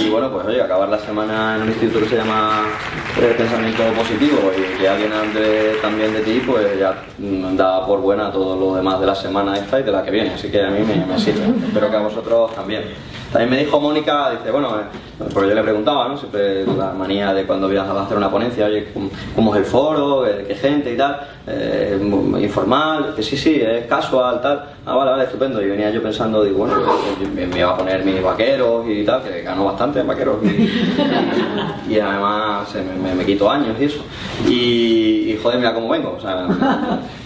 Y bueno, pues oye, acabar la semana en un instituto que se llama eh, Pensamiento Positivo y que alguien ande también de ti, pues ya da por buena todo lo demás de la semana esta y de la que viene. Así que a mí me, me sirve. Espero que a vosotros también. También me dijo Mónica, dice, bueno, eh, porque yo le preguntaba, ¿no? Siempre la manía de cuando vienes a hacer una ponencia, oye, ¿cómo, es el foro? ¿Qué gente y tal? Eh, informal, que sí, sí, es casual, tal. Ah, vale, vale, estupendo. Y venía yo pensando, digo, bueno, yo me, me iba a poner mis vaqueros y tal, que ganó bastante en vaqueros. Y, y además me, me- me quito años y eso. Y, y, joder, mira cómo vengo. O sea,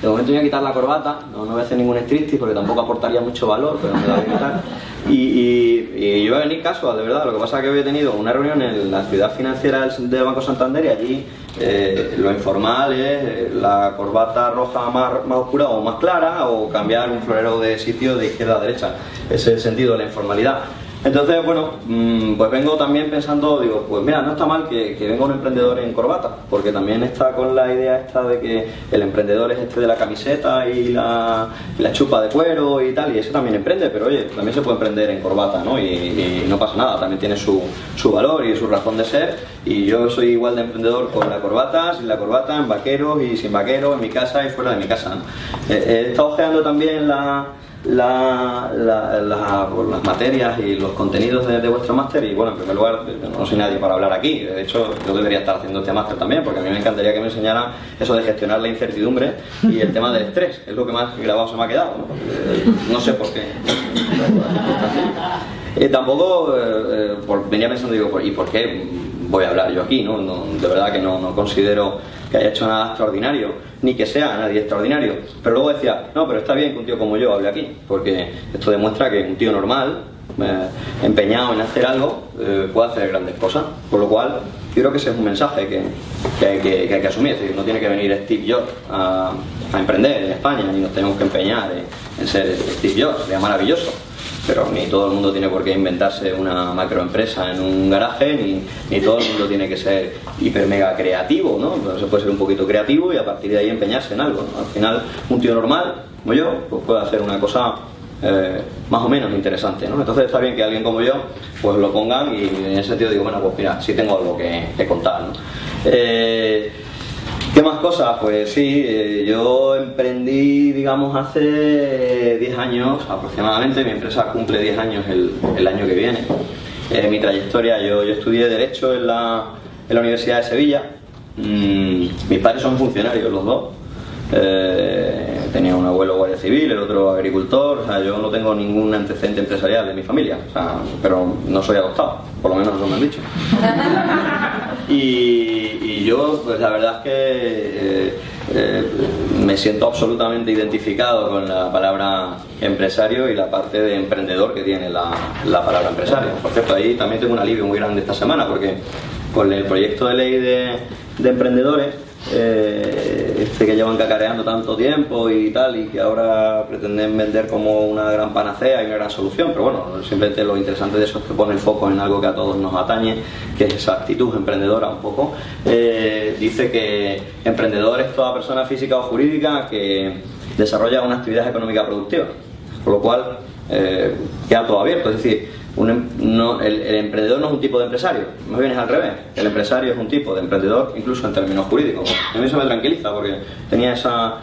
de momento voy a quitar la corbata, no, no voy a hacer ningún striptease porque tampoco aportaría mucho valor, pero me la voy a quitar. Y, y, y yo iba a venir casual, de verdad. Lo que pasa es que había tenido una reunión en la ciudad financiera del, Banco Santander y allí eh, lo informal es la corbata roja más, más oscura o más clara o cambiar un florero de sitio de izquierda a derecha. Ese es el sentido de la informalidad. Entonces, bueno, mm, pues vengo también pensando, digo, pues mira, no está mal que, que venga un emprendedor en corbata, porque también está con la idea esta de que el emprendedor es este de la camiseta y la, la chupa de cuero y tal, y ese también emprende, pero oye, también se puede emprender en corbata, ¿no? Y, no pasa nada, también tiene su, su valor y su razón de ser, y yo soy igual de emprendedor con la corbata, sin la corbata, en vaqueros y sin vaqueros, en mi casa y fuera de mi casa, ¿no? Eh, he estado ojeando también la la- la- la- las materias y los contenidos de, vuestro máster y bueno, en primer lugar, no soy nadie para hablar aquí, de hecho yo debería estar haciendo este máster también porque a mí me encantaría que me enseñaran eso de gestionar la incertidumbre y el tema del estrés, es lo que más grabado se me ha quedado, no, Eh, sé por qué. Eh, tampoco eh, por- venía pensando, digo, ¿y por qué voy a hablar yo aquí? No, No, de verdad que no, no considero que haya hecho nada extraordinario, ni que sea nadie extraordinario. Pero luego decía, no, pero está bien que un tío como yo hable aquí, porque esto demuestra que un tío normal, eh, empeñado en hacer algo, eh, puede hacer grandes cosas. Por lo cual, yo creo que ese es un mensaje que, que hay, que, asumir. No tiene que venir Steve Jobs a, a emprender en España, ni nos tenemos que empeñar en, en ser Steve Jobs, sería maravilloso pero ni todo el mundo tiene por qué inventarse una macroempresa en un garaje, ni, ni todo el mundo tiene que ser hiper mega creativo, ¿no? Se puede ser un poquito creativo y a partir de ahí empeñarse en algo. ¿no? Al final, un tío normal, como yo, pues puede hacer una cosa eh, más o menos interesante, ¿no? Entonces está bien que alguien como yo, pues lo pongan y en ese sentido digo, bueno, pues mira, sí tengo algo que, que contar, ¿no? Eh, ¿Qué más cosas? Pues sí, eh, yo emprendí, digamos, hace 10 años aproximadamente, mi empresa cumple 10 años el, el año que viene. Eh, mi trayectoria, yo, yo estudié Derecho en la, en la Universidad de Sevilla, Mm, mis padres son funcionarios los dos, Eh, tenía un abuelo guardia civil, el otro agricultor, o sea, yo no tengo ningún antecedente empresarial de mi familia, o sea, pero no soy adoptado, por lo menos eso me han dicho. Y, y yo, pues la verdad es que eh, eh, me siento absolutamente identificado con la palabra empresario y la parte de emprendedor que tiene la, la palabra empresario. Por cierto, ahí también tengo un alivio muy grande esta semana porque con el proyecto de ley de, de emprendedores, eh, este que llevan cacareando tanto tiempo y tal, y que ahora pretenden vender como una gran panacea y una gran solución, pero bueno, simplemente lo interesante de eso es que pone el foco en algo que a todos nos atañe, que es esa actitud emprendedora un poco. Eh, dice que emprendedor es toda persona física o jurídica que desarrolla una actividad económica productiva, con lo cual eh, queda todo abierto, es decir, un em- no- el, emprendedor no es un tipo de empresario, más bien es al revés. El empresario es un tipo de emprendedor, incluso en términos jurídicos. A mí eso me tranquiliza porque tenía esa,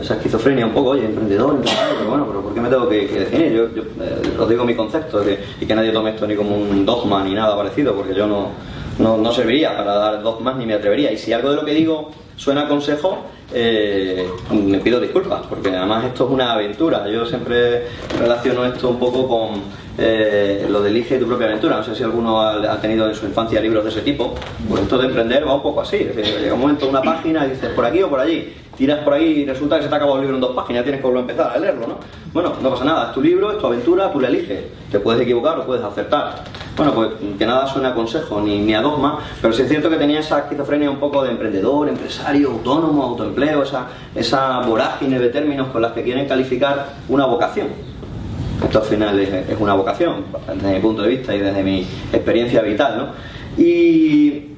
esa esquizofrenia un poco, oye, emprendedor, empresario, pero bueno, pero ¿por qué me tengo que, definir? Yo, yo, eh, os digo mi concepto y que nadie tome esto ni como un dogma ni nada parecido, porque yo no, no, no serviría para dar dogmas ni me atrevería. Y si algo de lo que digo suena consejo, eh, me pido disculpas, porque además esto es una aventura. Yo siempre relaciono esto un poco con eh, lo de elige tu propia aventura. No sé si alguno ha, tenido en su infancia libros de ese tipo. Pues esto de emprender va un poco así. Es llega un momento, una página y dices por aquí o por allí. Tiras por ahí y resulta que se te ha acabado el libro en dos páginas, tienes que volver a empezar a leerlo, ¿no? Bueno, no pasa nada, es tu libro, es tu aventura, tú la eliges. Te puedes equivocar o puedes acertar. Bueno, pues que nada suena a consejo ni, ni a dogma, pero sí es cierto que tenía esa esquizofrenia un poco de emprendedor, empresario, autónomo, autoempleo, esa, esa vorágine de términos con las que quieren calificar una vocación. Esto al final es, una vocación, desde mi punto de vista y desde mi experiencia vital, ¿no? Y,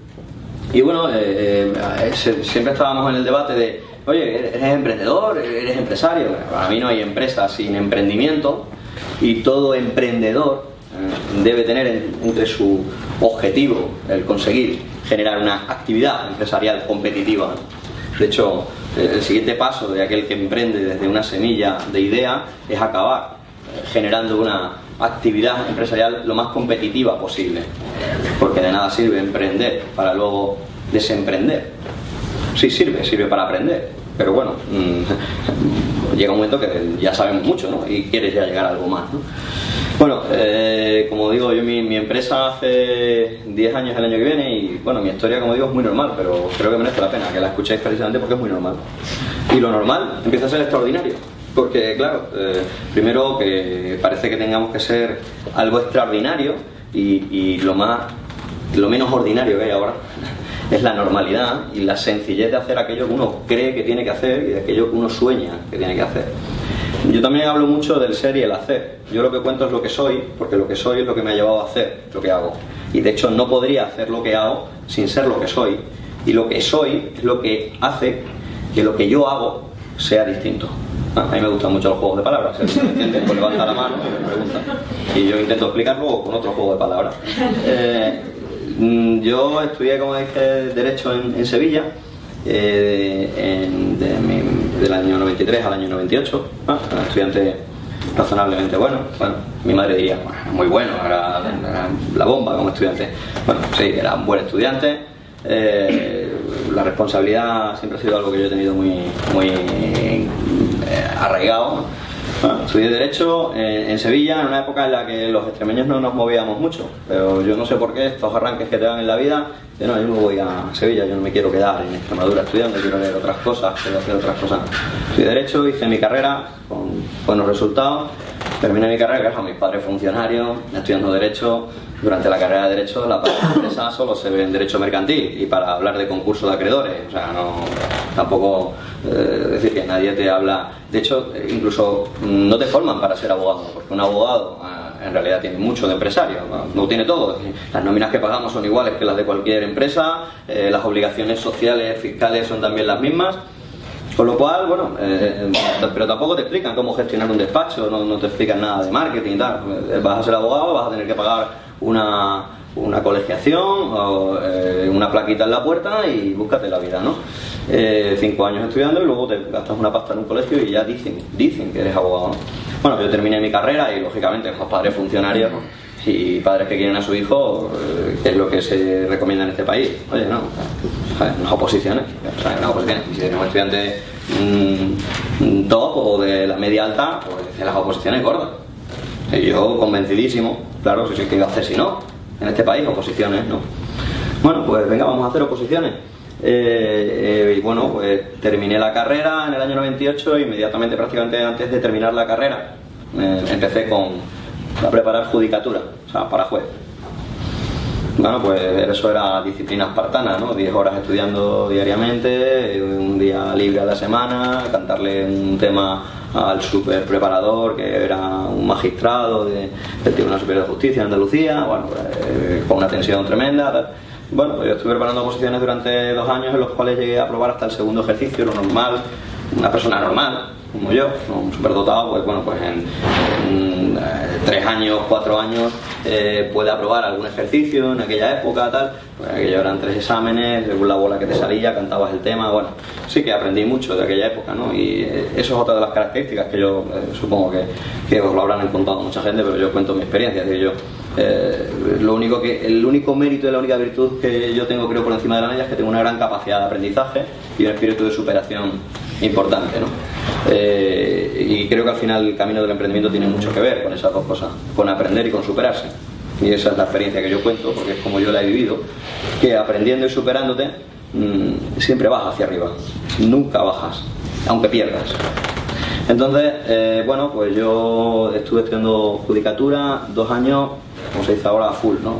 y bueno, eh, eh, siempre estábamos en el debate de, oye, ¿eres emprendedor? ¿Eres empresario? Para mí no hay empresa sin emprendimiento y todo emprendedor, debe tener entre su objetivo el conseguir generar una actividad empresarial competitiva. De hecho, el siguiente paso de aquel que emprende desde una semilla de idea es acabar eh, generando una actividad empresarial lo más competitiva posible. Porque de nada sirve emprender para luego desemprender. Sí sirve, sirve para aprender. Pero bueno, mm, llega un momento que ya sabemos mucho ¿no? y quieres ya llegar a algo más. ¿no? Bueno, eh, como digo, yo mi, mi, empresa hace 10 años el año que viene y bueno, mi historia como digo es muy normal, pero creo que merece la pena que la escuchéis precisamente porque es muy normal. Y lo normal empieza a ser extraordinario. Porque claro, eh, primero que parece que tengamos que ser algo extraordinario y, y lo más lo menos ordinario que hay ahora es la normalidad y la sencillez de hacer aquello que uno cree que tiene que hacer y de aquello que uno sueña que tiene que hacer. Yo también hablo mucho del ser y el hacer. Yo lo que cuento es lo que soy, porque lo que soy es lo que me ha llevado a hacer lo que hago. Y de hecho no podría hacer lo que hago sin ser lo que soy. Y lo que soy es lo que hace que lo que yo hago sea distinto. Ah, a mí me gustan mucho los juegos de palabras. Si alguien pues levanta la mano y me pregunta. Y yo intento explicarlo con otro juego de palabras. Eh, mm, yo estudié, como dije, Derecho en, Sevilla eh, del año 93 al año 98, ah, estudiante razonablemente bueno. Bueno, mi madre diría, muy bueno, era, era, la bomba como estudiante. Bueno, sí, era un buen estudiante. Eh, la responsabilidad siempre ha sido algo que yo he tenido muy, muy eh, arraigado. ¿No? Bueno, estudié Derecho en, en, Sevilla en una época en la que los extremeños no nos movíamos mucho, pero yo no sé por qué estos arranques que te dan en la vida, yo no, yo me voy a Sevilla, yo no me quiero quedar en Extremadura estudiando, quiero leer otras cosas, quiero hacer otras cosas. Estudié Derecho, hice mi carrera con buenos resultados, terminé mi carrera, gracias a mis padres funcionarios, estudiando Derecho. Durante la carrera de Derecho, la de empresa solo se ve en Derecho Mercantil y para hablar de concurso de acreedores, o sea, no, tampoco eh, decir que nadie te habla. De hecho, incluso no te forman para ser abogado, porque un abogado eh, en realidad tiene mucho de empresario, no, no, tiene todo. Las nóminas que pagamos son iguales que las de cualquier empresa, eh, las obligaciones sociales, fiscales son también las mismas. Con lo cual, bueno, eh, pero tampoco te explican cómo gestionar un despacho, no, no, te explican nada de marketing y tal. Vas a ser abogado, vas a tener que pagar una, una colegiación eh, una plaquita en la puerta y búscate la vida, ¿no? Eh, cinco años estudiando y luego te gastas una pasta en un colegio y ya dicen, dicen que eres abogado. Bueno, yo terminé mi carrera y lógicamente los padres funcionarios y padres que quieren a su hijo, eh, es lo que se recomienda en este país. Oye, no, unas oposiciones, unas oposiciones. Si eres un estudiante mmm, top o de la media alta, pues las oposiciones gordas. Y yo convencidísimo, claro, si sí que iba a hacer si no, en este país, oposiciones, ¿no? Bueno, pues venga, vamos a hacer oposiciones. Eh, eh, y bueno, pues terminé la carrera en el año 98, inmediatamente, prácticamente antes de terminar la carrera, eh, empecé con a preparar judicatura, o sea, para juez. Bueno, pues eso era disciplina espartana, ¿no? 10 horas estudiando diariamente, un día libre a la semana, cantarle un tema al super preparador que era un magistrado de, del Tribunal Superior de Justicia en Andalucía, bueno, pues, eh, con una tensión tremenda. Bueno, pues yo estuve preparando oposiciones durante dos años en los cuales llegué a aprobar hasta el segundo ejercicio, lo normal, una persona normal, como yo, un superdotado, pues bueno, pues en, eh, tres años, cuatro años eh, puede aprobar algún ejercicio en aquella época, tal, pues aquello eran tres exámenes, según la bola que te salía, cantabas el tema, bueno, sí que aprendí mucho de aquella época, ¿no? Y eh, eso es otra de las características que yo supongo que, que, os lo habrán contado mucha gente, pero yo cuento mi experiencia, decir, yo lo único que, el único mérito y la única virtud que yo tengo creo por encima de la media es que tengo una gran capacidad de aprendizaje y un espíritu de superación importante, ¿no? Eh, y creo que al final el camino del emprendimiento tiene mucho que ver con esas dos cosas, con aprender y con superarse. Y esa es la experiencia que yo cuento, porque es como yo la he vivido, que aprendiendo y superándote mmm, siempre vas hacia arriba, nunca bajas, aunque pierdas. Entonces, eh, bueno, pues yo estuve estudiando judicatura dos años, como se dice ahora, a full, ¿no?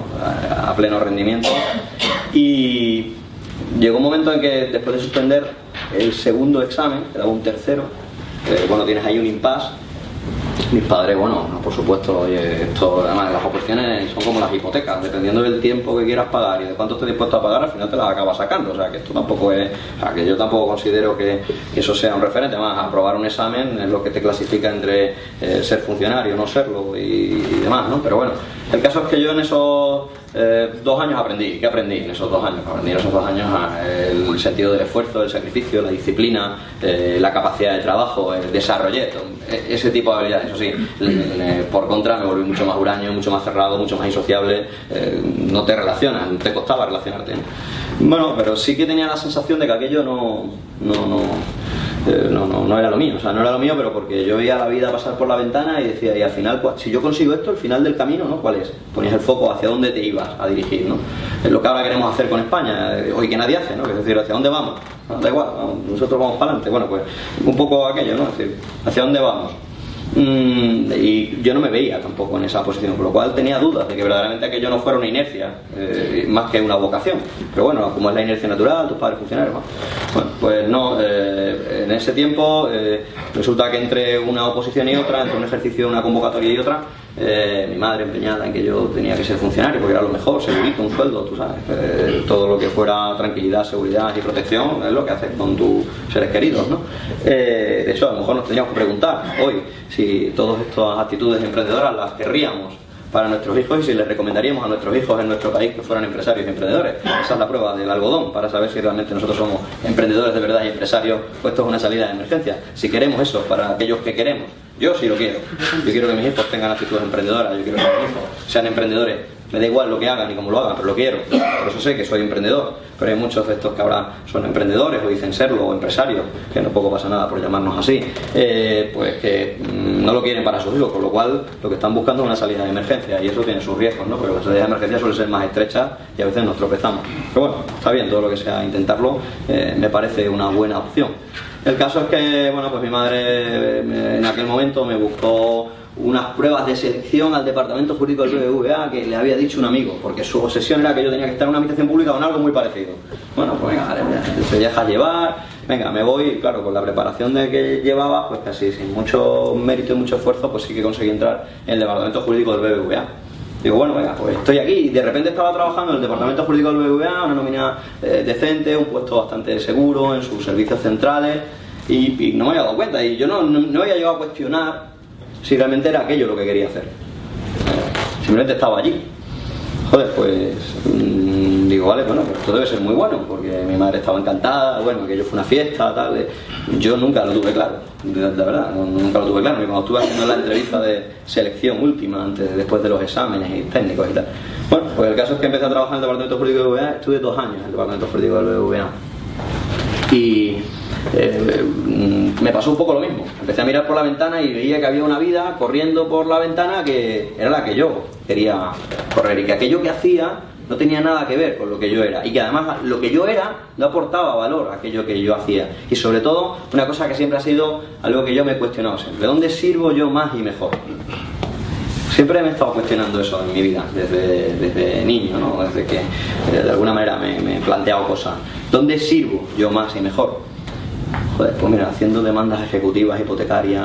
a pleno rendimiento. Y llegó un momento en que después de suspender el segundo examen, quedaba un tercero, eh, bueno, tienes ahí un impasse. Mis padres, bueno, por supuesto, oye, esto, además las opciones son como las hipotecas, dependiendo del tiempo que quieras pagar y de cuánto estés dispuesto a pagar, al final te las acabas sacando. O sea, que esto tampoco es, o sea, que yo tampoco considero que, eso sea un referente. Más, aprobar un examen es lo que te clasifica entre eh, ser funcionario, no serlo y, y demás, ¿no? Pero bueno, El caso es que yo en esos eh, dos años aprendí. ¿Qué aprendí en esos dos años? Aprendí en esos dos años ah, el sentido del esfuerzo, el sacrificio, la disciplina, eh, la capacidad de trabajo, el desarrollé e, ese tipo de habilidades. Eso sí, por contra me volví mucho más huraño, mucho más cerrado, mucho más insociable. Eh, no te relacionas, te costaba relacionarte. Bueno, pero sí que tenía la sensación de que aquello no eh, no, no, no, era lo mío, o sea, no era lo mío, pero porque yo veía la vida pasar por la ventana y decía, y al final, si yo consigo esto, el final del camino, ¿no? ¿Cuál es? Ponías el foco hacia dónde te ibas a dirigir, ¿no? Es lo que ahora queremos hacer con España, eh, hoy que nadie hace, ¿no? es decir, ¿hacia dónde vamos? da igual, nosotros vamos para adelante, bueno, pues un poco aquello, ¿no? Es decir, ¿hacia dónde vamos? Mm, y yo no me veía tampoco en esa posición, por lo cual tenía dudas de que verdaderamente aquello no fuera una inercia, eh, más que una vocación. Pero bueno, como es la inercia natural, tus padres funcionarios, bueno, pues no, eh, en ese tiempo eh, resulta que entre una oposición y otra, entre un ejercicio, una convocatoria y otra, mi madre empeñada en que yo tenía que ser funcionario porque era lo mejor, segurito, un sueldo, tú sabes, todo lo que fuera tranquilidad, seguridad y protección es lo que haces con tus seres queridos, ¿no? de hecho, a lo mejor nos teníamos que preguntar hoy si todas estas actitudes emprendedoras las querríamos para nuestros hijos y si les recomendaríamos a nuestros hijos en nuestro país que fueran empresarios y emprendedores. Esa es la prueba del algodón para saber si realmente nosotros somos emprendedores de verdad y empresarios, pues esto es una salida de emergencia. Si queremos eso para aquellos que queremos, yo sí lo quiero. Yo quiero que mis hijos tengan actitudes emprendedoras, yo quiero que mis hijos sean emprendedores me da igual lo que hagan y cómo lo hagan, pero lo quiero. Por eso sé que soy emprendedor. Pero hay muchos de estos que ahora son emprendedores o dicen serlo o empresarios, que no poco pasa nada por llamarnos así, eh, pues que mm, no lo quieren para sus hijos, con lo cual lo que están buscando es una salida de emergencia y eso tiene sus riesgos, ¿no? Porque las salidas de emergencia suelen ser más estrechas y a veces nos tropezamos. Pero bueno, está bien, todo lo que sea intentarlo eh, me parece una buena opción. El caso es que, bueno, pues mi madre eh, en aquel momento me buscó unas pruebas de selección al departamento jurídico del BBVA que le había dicho un amigo, porque su obsesión era que yo tenía que estar en una habitación pública con algo muy parecido. Bueno, pues venga, vale, te dejas llevar, venga, me voy, claro, con la preparación de que llevaba, pues casi sin mucho mérito y mucho esfuerzo, pues sí que conseguí entrar en el departamento jurídico del BBVA. Digo, bueno, venga, pues estoy aquí y de repente estaba trabajando en el departamento jurídico del BBVA, una nómina eh, decente, un puesto bastante seguro en sus servicios centrales y, no me había dado cuenta y yo no, no había llegado a cuestionar si realmente era aquello lo que quería hacer. Simplemente estaba allí. Joder, pues mm, digo, vale, bueno, pues esto debe ser muy bueno, porque mi madre estaba encantada, bueno, aquello fue una fiesta, tal. Yo nunca lo tuve claro, de, verdad, nunca lo tuve claro. Y cuando estuve haciendo la entrevista de selección última, antes, después de los exámenes y técnicos y tal. Bueno, pues el caso es que empecé a trabajar en el departamento jurídico del BBVA, estuve dos años en el departamento jurídico del BBVA. Y eh, me pasó un poco lo mismo. Empecé a mirar por la ventana y veía que había una vida corriendo por la ventana que era la que yo quería correr y que aquello que hacía no tenía nada que ver con lo que yo era y que además lo que yo era no aportaba valor a aquello que yo hacía y sobre todo una cosa que siempre ha sido algo que yo me he cuestionado siempre, ¿de dónde sirvo yo más y mejor? Siempre me he estado cuestionando eso en mi vida, desde, desde niño, ¿no? desde que eh, de alguna manera me, he planteado cosas. ¿Dónde sirvo yo más y mejor? pues mira, haciendo demandas ejecutivas hipotecarias,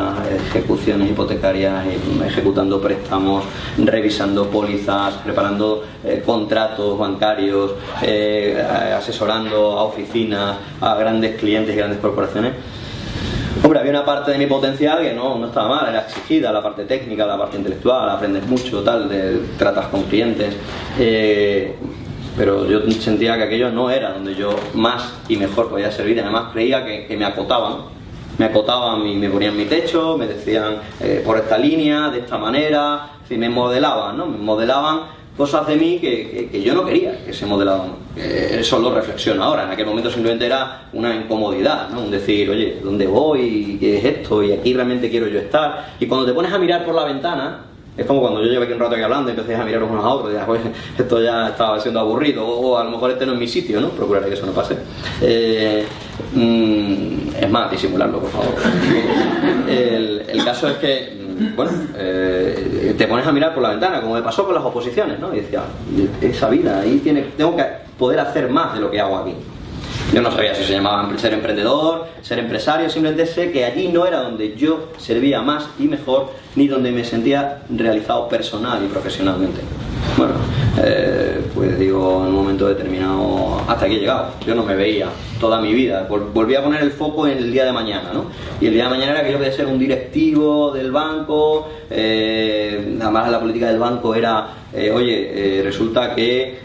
ejecuciones hipotecarias, ejecutando préstamos, revisando pólizas, preparando eh, contratos bancarios, eh, asesorando a oficinas, a grandes clientes y grandes corporaciones. Hombre, había una parte de mi potencial que no, no estaba mal, era exigida, la parte técnica, la parte intelectual, aprendes mucho, tal, de, tratas con clientes. Eh, pero yo sentía que aquello no era donde yo más y mejor podía servir, además creía que, me acotaban, me acotaban y me ponían mi techo, me decían eh, por esta línea, de esta manera, y me modelaban, ¿no? Me modelaban cosas de mí que, yo no quería que se modelaban. eso lo reflexiono ahora, en aquel momento simplemente era una incomodidad, ¿no? Un decir, oye, ¿dónde voy? ¿Qué es esto? Y aquí realmente quiero yo estar. Y cuando te pones a mirar por la ventana, es como cuando yo llevo aquí un rato aquí hablando y empecé a mirar unos a otros, y ya, pues, esto ya estaba siendo aburrido, o, a lo mejor este no es mi sitio, ¿no? Procuraré que eso no pase. Eh, mm, es más, disimularlo, por favor. El, caso es que, bueno, eh, te pones a mirar por la ventana, como me pasó con las oposiciones, ¿no? Y decía, esa vida, ahí tiene, tengo que poder hacer más de lo que hago aquí. Yo no sabía si se llamaba ser emprendedor, ser empresario, simplemente sé que allí no era donde yo servía más y mejor, ni donde me sentía realizado personal y profesionalmente. Bueno, eh, pues digo, en un momento determinado, hasta aquí he llegado. Yo no me veía toda mi vida. Volví a poner el foco en el día de mañana, ¿no? Y el día de mañana era que yo quería ser un directivo del banco, eh, además la política del banco era, eh, oye, resulta que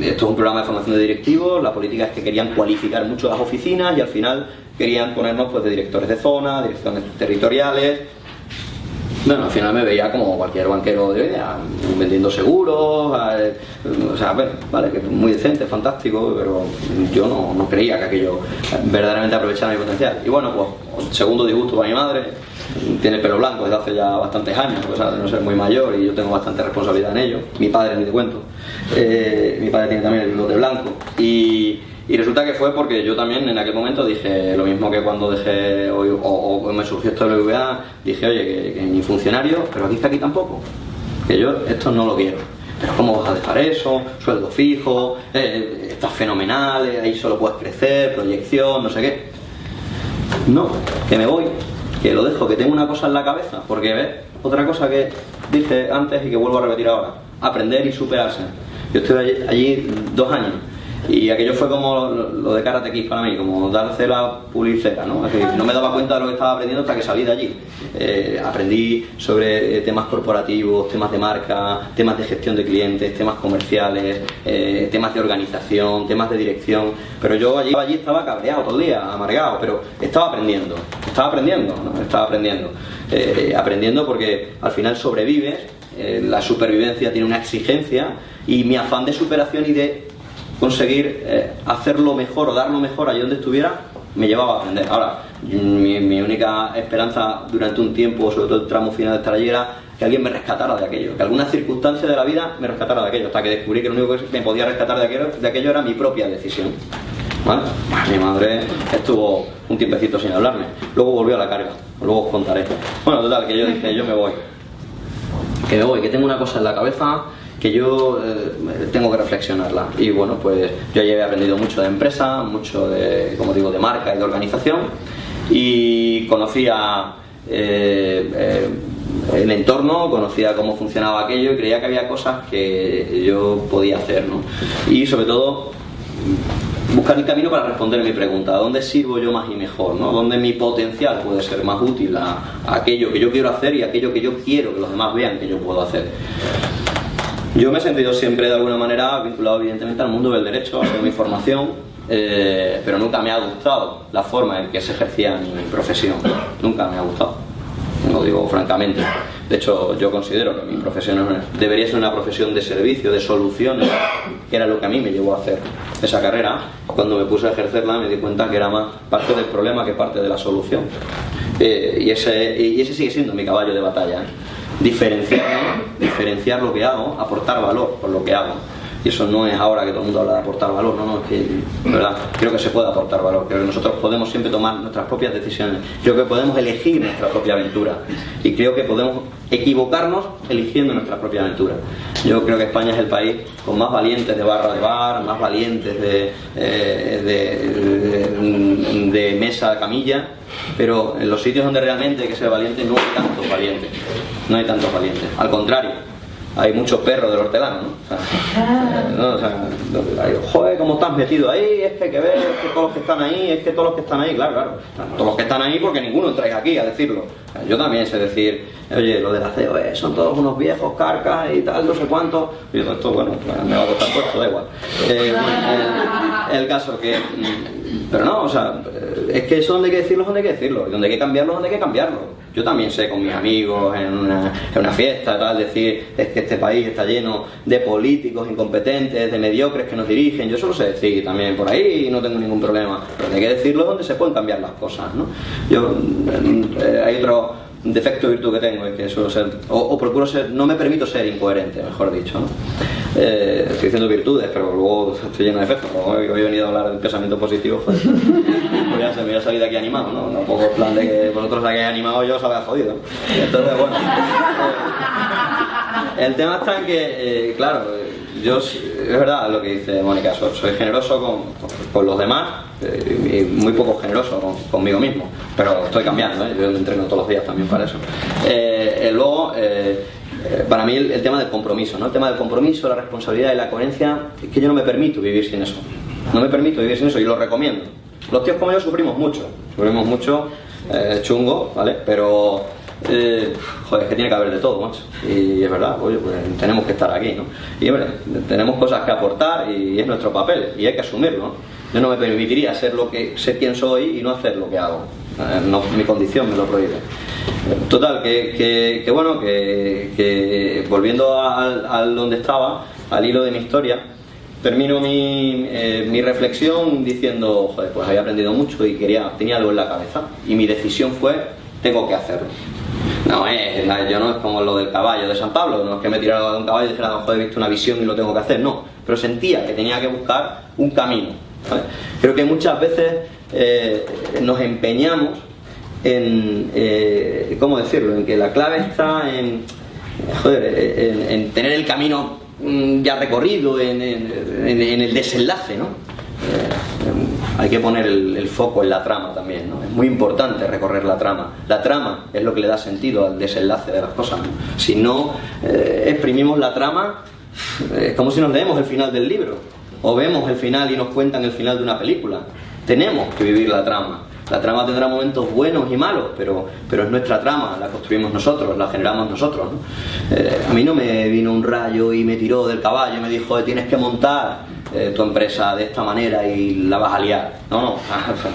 esto es un programa de formación de directivos, la política es que querían cualificar mucho las oficinas y al final querían ponernos pues de directores de zona, direcciones territoriales, bueno, al final me veía como cualquier banquero de hoy vendiendo seguros, o sea, vale, que muy decente, fantástico, pero yo no, creía que aquello verdaderamente aprovechara mi potencial. Y bueno, pues, segundo disgusto para mi madre, tiene pelo blanco desde hace ya bastantes años, a pesar de no ser muy mayor y yo tengo bastante responsabilidad en ello. Mi padre, ni te cuento, eh, mi padre tiene también el bigote blanco. Y y resulta que fue porque yo también en aquel momento dije lo mismo que cuando dejé o, me surgió esto de la dije, oye, que, ni funcionario, pero aquí está aquí tampoco. Que yo esto no lo quiero. Pero ¿cómo vas a dejar eso? Sueldo fijo, eh, estás fenomenal, eh, ahí solo puedes crecer, proyección, no sé qué. No, que me voy, que lo dejo, que tengo una cosa en la cabeza, porque ves, otra cosa que dije antes y que vuelvo a repetir ahora, aprender y superarse. Yo estuve allí dos años y aquello fue como lo de Karate Kid para mí, como darse la pulicera, ¿no? no me daba cuenta de lo que estaba aprendiendo hasta que salí de allí. Eh, aprendí sobre eh, temas corporativos, temas de marca, temas de gestión de clientes, temas comerciales, eh, temas de organización, temas de dirección. Pero yo allí, allí estaba cabreado todo el día, amargado, pero estaba aprendiendo, estaba aprendiendo. Estaba aprendiendo. aprendiendo porque al final sobrevives, la supervivencia tiene una exigencia y mi afán de superación y de conseguir eh, hacerlo mejor o darlo mejor allí donde estuviera, me llevaba a aprender. Ahora, mi, única esperanza durante un tiempo, sobre todo el tramo final de estar allí, era que alguien me rescatara de aquello, que alguna circunstancia de la vida me rescatara de aquello, hasta que descubrí que lo único que me podía rescatar de aquello, de aquello era mi propia decisión. ¿Vale? Mi madre estuvo un tiempecito sin hablarme, luego volvió a la carga, luego os contaré. Bueno, total, que yo dije, yo me voy, que me voy, que tengo una cosa en la cabeza que yo eh, tengo que reflexionarla. Y bueno, pues yo ya he aprendido mucho de empresa, mucho de, como digo, de marca y de organización y conocía eh, eh, el entorno, conocía cómo funcionaba aquello y creía que había cosas que yo podía hacer, ¿no? Y sobre todo buscar el camino para responder mi pregunta, ¿dónde sirvo yo más y mejor? ¿no? ¿Dónde mi potencial puede ser más útil a, a aquello que yo quiero hacer y a aquello que yo quiero que los demás vean que yo puedo hacer? Yo me he sentido siempre de alguna manera vinculado evidentemente al mundo del derecho, a mi formación, eh, pero nunca me ha gustado la forma en que se ejercía mi profesión. Nunca me ha gustado, lo digo francamente. De hecho, yo considero que mi profesión debería ser una profesión de servicio, de soluciones, que era lo que a mí me llevó a hacer esa carrera. Cuando me puse a ejercerla me di cuenta que era más parte del problema que parte de la solución. Eh, y, ese, y ese sigue siendo mi caballo de batalla. ¿eh? Diferenciar, diferenciar lo que hago, aportar valor por lo que hago. Y eso no es ahora que todo el mundo habla de aportar valor, no, no, es que, ¿verdad? Creo que se puede aportar valor, creo que nosotros podemos siempre tomar nuestras propias decisiones, creo que podemos elegir nuestra propia aventura y creo que podemos equivocarnos eligiendo nuestra propia aventura. Yo creo que España es el país con más valientes de barra de bar, más valientes de, eh, de, de, mesa de camilla, pero en los sitios donde realmente hay que ser valiente no hay tantos valientes, no hay tantos valientes, al contrario hay muchos perros del hortelano, ¿no? O sea, ah. joder, ¿cómo estás metido ahí? Es que hay que ver, es que todos los que están ahí, es que todos los que están ahí, claro, claro. Todos los que están ahí porque ninguno entráis aquí a decirlo. Yo también sé decir, oye, lo de la COE son todos unos viejos carcas y tal, no sé cuánto. Y esto, bueno, pues, me va a costar puesto, da igual. Eh, el, caso que. Pero no, o sea, es que eso donde hay que decirlo, donde hay que decirlo. Y donde hay que cambiarlo, donde hay que cambiarlo. Yo también sé con mis amigos en una, fiesta, tal, decir, es que este país está lleno de políticos incompetentes, de mediocres que nos dirigen. Yo eso lo sé decir también por ahí no tengo ningún problema. Pero hay que decirlo donde se pueden cambiar las cosas, ¿no? Yo, eh, hay otro defecto virtud que tengo, es que suelo ser, o, procuro ser, no me permito ser incoherente, mejor dicho. ¿no? Eh, estoy diciendo virtudes, pero luego estoy lleno de defectos. Como he venido a hablar del pensamiento positivo, pues, pues me voy a salir de aquí animado, ¿no? Pongo el plan de que vosotros aquí animado yo os habéis jodido. Entonces, bueno. Eh, el tema está en que, eh, claro, yo es verdad lo que dice Mónica, soy, generoso con, con, los demás y muy poco generoso conmigo mismo, pero estoy cambiando, ¿eh? yo entreno todos los días también para eso. luego, eh, para mí el, tema del compromiso, ¿no? El tema del compromiso, la responsabilidad y la coherencia, es que yo no me permito vivir sin eso. No me permito vivir sin eso y lo recomiendo. Los tíos como yo sufrimos mucho, sufrimos mucho, eh, chungo, ¿vale? Pero, eh, joder, que tiene que haber de todo, macho. Y es verdad, oye, pues tenemos que estar aquí, ¿no? Y hombre, tenemos cosas que aportar y es nuestro papel y hay que asumirlo. Yo no me permitiría ser lo que sé quién soy y no hacer lo que hago. No, mi condición me lo prohíbe. Total, que, que, bueno, que, volviendo al, donde estaba, al hilo de mi historia, termino mi, eh, mi, reflexión diciendo, joder, pues había aprendido mucho y quería, tenía algo en la cabeza. Y mi decisión fue, tengo que hacerlo. No es, yo no es como lo del caballo de San Pablo, no es que me tirara de un caballo y dijera, joder, he visto una visión y lo tengo que hacer, no. Pero sentía que tenía que buscar un camino. Creo que muchas veces eh, nos empeñamos en, eh, ¿cómo decirlo?, en que la clave está en, joder, en, tener el camino mm, ya recorrido, en, el desenlace, ¿no? Eh, hay que poner el, foco en la trama también, ¿no? Es muy importante recorrer la trama. La trama es lo que le da sentido al desenlace de las cosas. Si no eh, exprimimos la trama, es como si nos leemos el final del libro o vemos el final y nos cuentan el final de una película. Tenemos que vivir la trama. La trama tendrá momentos buenos y malos, pero, pero es nuestra trama, la construimos nosotros, la generamos nosotros. Eh, a mí no me vino un rayo y me tiró del caballo y me dijo, tienes que montar tu empresa de esta manera y la vas a liar. No, no.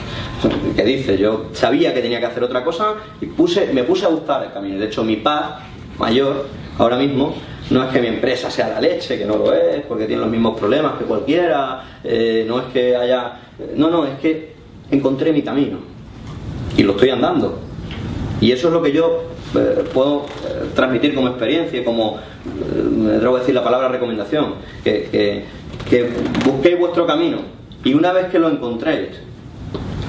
¿Qué dice? Yo sabía que tenía que hacer otra cosa y puse, me puse a buscar el camino. De hecho, mi paz mayor ahora mismo no es que mi empresa sea la leche, que no lo es, porque tiene los mismos problemas que cualquiera, eh, no es que haya... No, no, es que encontré mi camino y lo estoy andando. Y eso es lo que yo eh, puedo eh, transmitir como experiencia, como, me atrevo a decir la palabra recomendación, que busquéis vuestro camino y una vez que lo encontréis,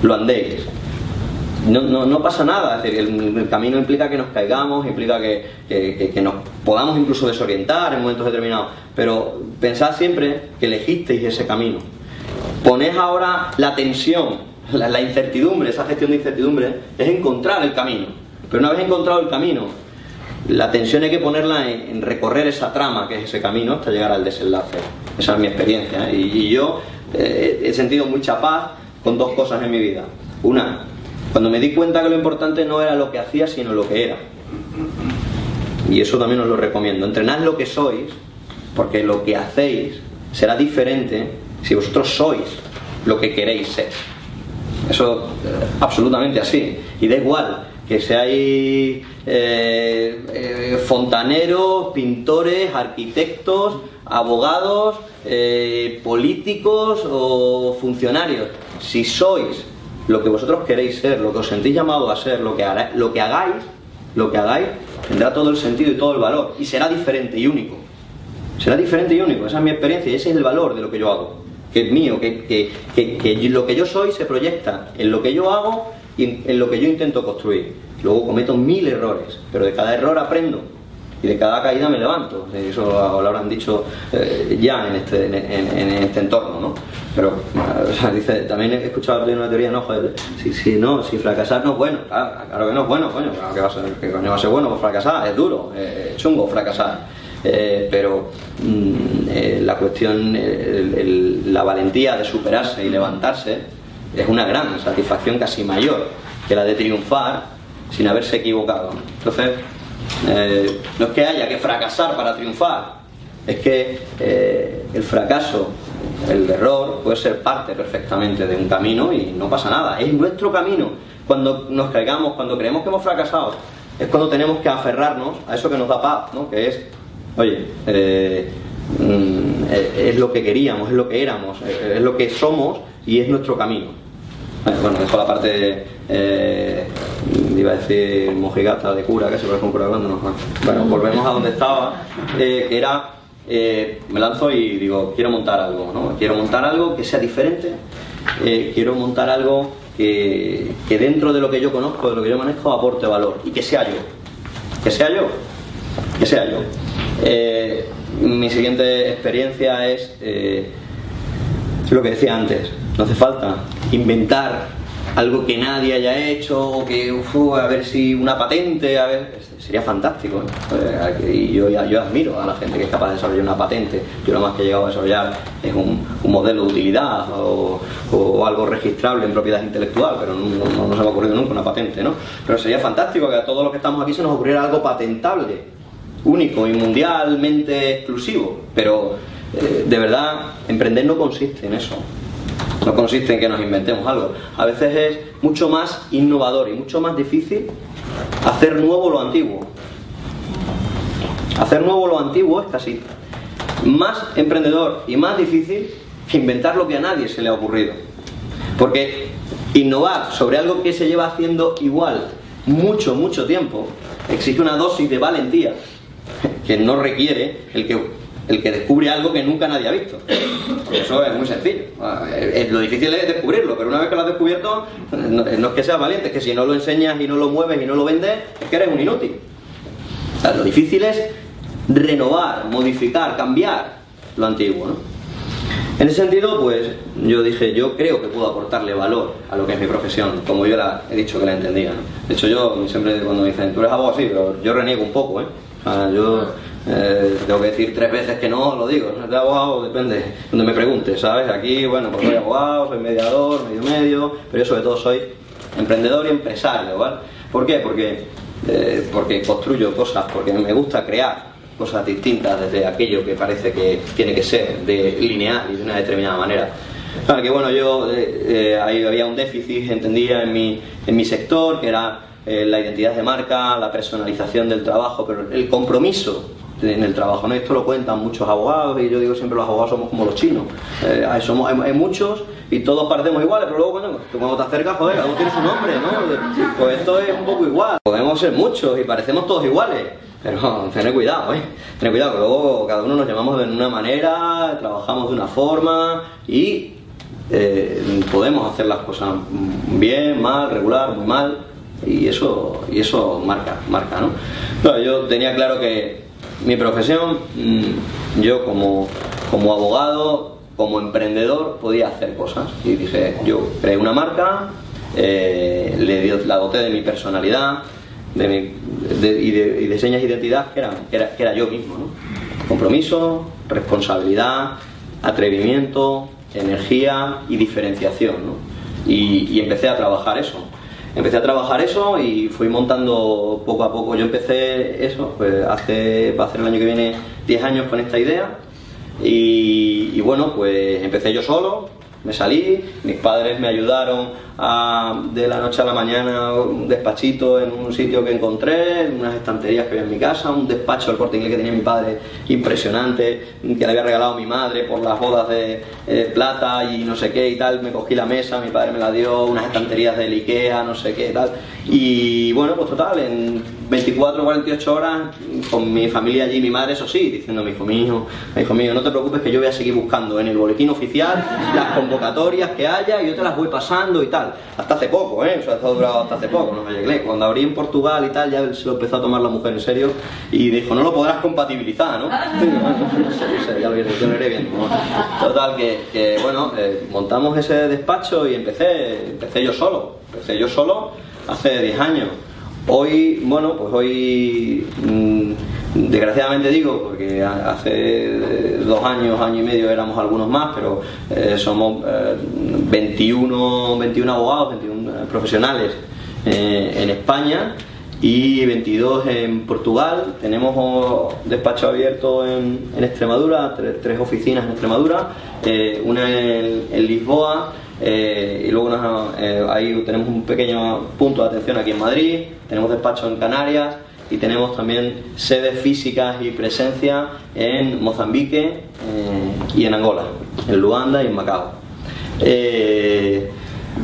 lo andéis no, no, pasa nada, es decir, el, camino implica que nos caigamos, implica que, nos podamos incluso desorientar en momentos determinados, pero pensad siempre que elegisteis ese camino. Poned ahora la tensión, la, incertidumbre, esa gestión de incertidumbre, es encontrar el camino. Pero una vez encontrado el camino, la tensión hay que ponerla en, recorrer esa trama que es ese camino hasta llegar al desenlace. Esa es mi experiencia. ¿eh? Y, yo eh, he sentido mucha paz con dos cosas en mi vida. Una, cuando me di cuenta que lo importante no era lo que hacía, sino lo que era. Y eso también os lo recomiendo. Entrenad lo que sois, porque lo que hacéis será diferente si vosotros sois lo que queréis ser. Eso eh, absolutamente así. Y da igual que seáis eh, eh, fontaneros, pintores, arquitectos, abogados, políticos o funcionarios. Si sois lo que vosotros queréis ser, lo que os sentís llamado a ser, lo que, lo que hagáis, lo que hagáis, tendrá todo el sentido y todo el valor y será diferente y único. Será diferente y único, esa es mi experiencia y ese es el valor de lo que yo hago, que es mío, que, que, lo que yo soy se proyecta en lo que yo hago y en lo que yo intento construir. Luego cometo mil errores, pero de cada error aprendo y de cada caída me levanto. Eso lo habrán dicho eh, ya en este, en, este entorno, ¿no? Pero, también he escuchado una teoría, no, joder, si, si, no, si fracasar no es bueno, claro, que no es bueno, coño, claro que va a ser, que coño va a ser bueno, pues fracasar, es duro, es chungo fracasar. Eh, pero mm, eh, la cuestión, la valentía de superarse y levantarse es una gran satisfacción casi mayor que la de triunfar sin haberse equivocado. Entonces, eh, no es que haya que fracasar para triunfar, es que eh, el fracaso, el error, puede ser parte perfectamente de un camino y no pasa nada. Es nuestro camino. Cuando nos caigamos, cuando creemos que hemos fracasado, es cuando tenemos que aferrarnos a eso que nos da paz, ¿no? que es, oye, eh, mm, es lo que queríamos, es lo que éramos, es lo que somos y es nuestro camino. Bueno, dejo la parte, eh, iba a decir mojigata de cura, que se parece un cura hablando, no. Bueno, volvemos a donde estaba, eh, que era, eh, me lanzo y digo, quiero montar algo, ¿no? Quiero montar algo que sea diferente, quiero montar algo que, que dentro de lo que yo conozco, de lo que yo manejo, aporte valor y que sea yo. Que sea yo. Que sea yo. mi siguiente experiencia es lo que decía antes, no hace falta inventar algo que nadie haya hecho, o que a ver si una patente, a ver, sería fantástico. ¿eh? Y yo, yo admiro a la gente que es capaz de desarrollar una patente. Yo lo más que he llegado a desarrollar es un, modelo de utilidad o, algo registrable en propiedad intelectual, pero no, no, se me ha ocurrido nunca una patente, ¿no? Pero sería fantástico que a todos los que estamos aquí se nos ocurriera algo patentable, único y mundialmente exclusivo. Pero eh, de verdad, emprender no consiste en eso no consiste en que nos inventemos algo. A veces es mucho más innovador y mucho más difícil hacer nuevo lo antiguo. Hacer nuevo lo antiguo es casi más emprendedor y más difícil que inventar lo que a nadie se le ha ocurrido. Porque innovar sobre algo que se lleva haciendo igual mucho, mucho tiempo exige una dosis de valentía que no requiere el que el que descubre algo que nunca nadie ha visto. Eso es muy sencillo. Lo difícil es descubrirlo, pero una vez que lo has descubierto, no es que seas valiente, es que si no lo enseñas y no lo mueves y no lo vendes, es que eres un inútil. lo difícil es renovar, modificar, cambiar lo antiguo. En ese sentido, pues yo dije, yo creo que puedo aportarle valor a lo que es mi profesión, como yo he dicho que la entendía. De hecho, yo siempre cuando me dicen, tú eres abogado así, pero yo reniego un poco, ¿eh? yo eh, tengo que decir tres veces que no, lo digo. ¿De abogado? Depende, donde me pregunte, ¿sabes? Aquí, bueno, pues soy abogado, soy mediador, medio medio, pero yo sobre todo soy emprendedor y empresario, ¿vale? ¿Por qué? Porque, eh, porque construyo cosas, porque me gusta crear cosas distintas desde aquello que parece que tiene que ser de lineal y de una determinada manera. Claro que bueno, yo eh, ahí había un déficit, entendía en mi, en mi sector, que era la identidad de marca, la personalización del trabajo, pero el compromiso en el trabajo. ¿no? Esto lo cuentan muchos abogados y yo digo siempre los abogados somos como los chinos. Eh, hay, somos, hay, muchos y todos parecemos iguales, pero luego cuando, cuando te acercas, joder, uno tiene su nombre, ¿no? Pues esto es un poco igual. Podemos ser muchos y parecemos todos iguales. Pero tener cuidado, ¿eh? Tener cuidado, que luego cada uno nos llamamos de una manera, trabajamos de una forma y eh, podemos hacer las cosas bien, mal, regular, muy mal y eso y eso marca marca no yo tenía claro que mi profesión, mm, yo como, como abogado, como emprendedor, podía hacer cosas. Y dije, yo creé una marca, eh, le la doté de mi personalidad de y, de, señas de identidad que era, que era, yo mismo. Compromiso, responsabilidad, atrevimiento, energía y diferenciación. y empecé a trabajar eso empecé a trabajar eso y fui montando poco a poco. Yo empecé eso, pues hace, va a ser el año que viene 10 años con esta idea y, bueno, pues empecé yo solo, me salí, mis padres me ayudaron de la noche a la mañana un despachito en un sitio que encontré, unas estanterías que había en mi casa, un despacho del corte inglés que tenía mi padre impresionante, que le había regalado mi madre por las bodas de eh, plata y no sé qué y tal, me cogí la mesa, mi padre me la dio, unas estanterías del Ikea, no sé qué y tal, y bueno, pues total, en 24 o 48 horas con mi familia allí, mi madre, eso sí, diciendo, mi hijo mío, hijo mío, no te preocupes que yo voy a seguir buscando en el boletín oficial las convocatorias que haya y yo te las voy pasando y tal. Hasta hace poco, ¿eh? Eso ha durado hasta hace poco, no me llegué. Cuando abrí en Portugal y tal, ya se lo empezó a tomar la mujer en serio y dijo, no lo podrás compatibilizar, ¿no? sé, ya lo iré viendo. Total, que, bueno, eh, montamos ese despacho y empecé, empecé yo solo. Empecé yo solo hace 10 años. Hoy, bueno, pues hoy, mm, desgraciadamente digo, porque hace dos años, año y medio éramos algunos más, pero eh, somos 21, eh, 21 abogados, 21 eh, profesionales en España y 22 en Portugal. Tenemos despacho abierto en, Extremadura, tres, oficinas en Extremadura, una en Lisboa eh, y luego eh, ahí tenemos un pequeño punto de atención aquí en Madrid, tenemos despacho en Canarias y tenemos también sedes físicas y presencia en Mozambique eh, y en Angola, en Luanda y en Macao.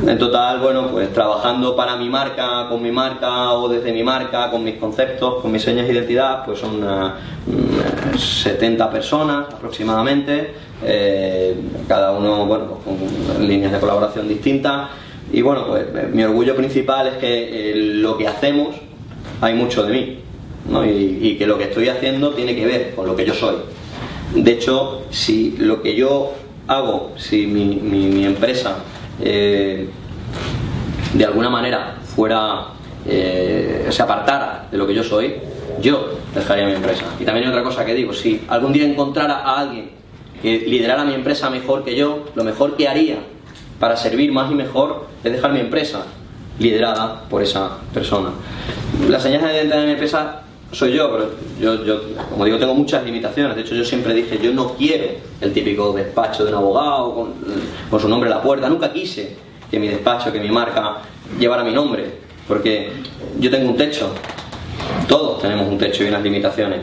En total, bueno, pues trabajando para mi marca, con mi marca o desde mi marca, con mis conceptos, con mis señas de identidad, pues son unas 70 personas aproximadamente eh, cada uno bueno, pues con líneas de colaboración distintas. Y bueno, pues eh, mi orgullo principal es que eh, lo que hacemos hay mucho de mí y, que lo que estoy haciendo tiene que ver con lo que yo soy. De hecho, si lo que yo hago, si mi, mi, empresa de alguna manera fuera, eh, se apartara de lo que yo soy, yo dejaría mi empresa. Y también hay otra cosa que digo, si algún día encontrara a alguien que liderara mi empresa mejor que yo, lo mejor que haría para servir más y mejor es dejar mi empresa liderada por esa persona. Las señales de identidad de mi empresa soy yo, pero yo, yo, como digo, tengo muchas limitaciones. De hecho, yo siempre dije, yo no quiero el típico despacho de un abogado con, con su nombre en la puerta. Nunca quise que mi despacho, que mi marca llevara mi nombre, porque yo tengo un techo. Todos tenemos un techo y unas limitaciones.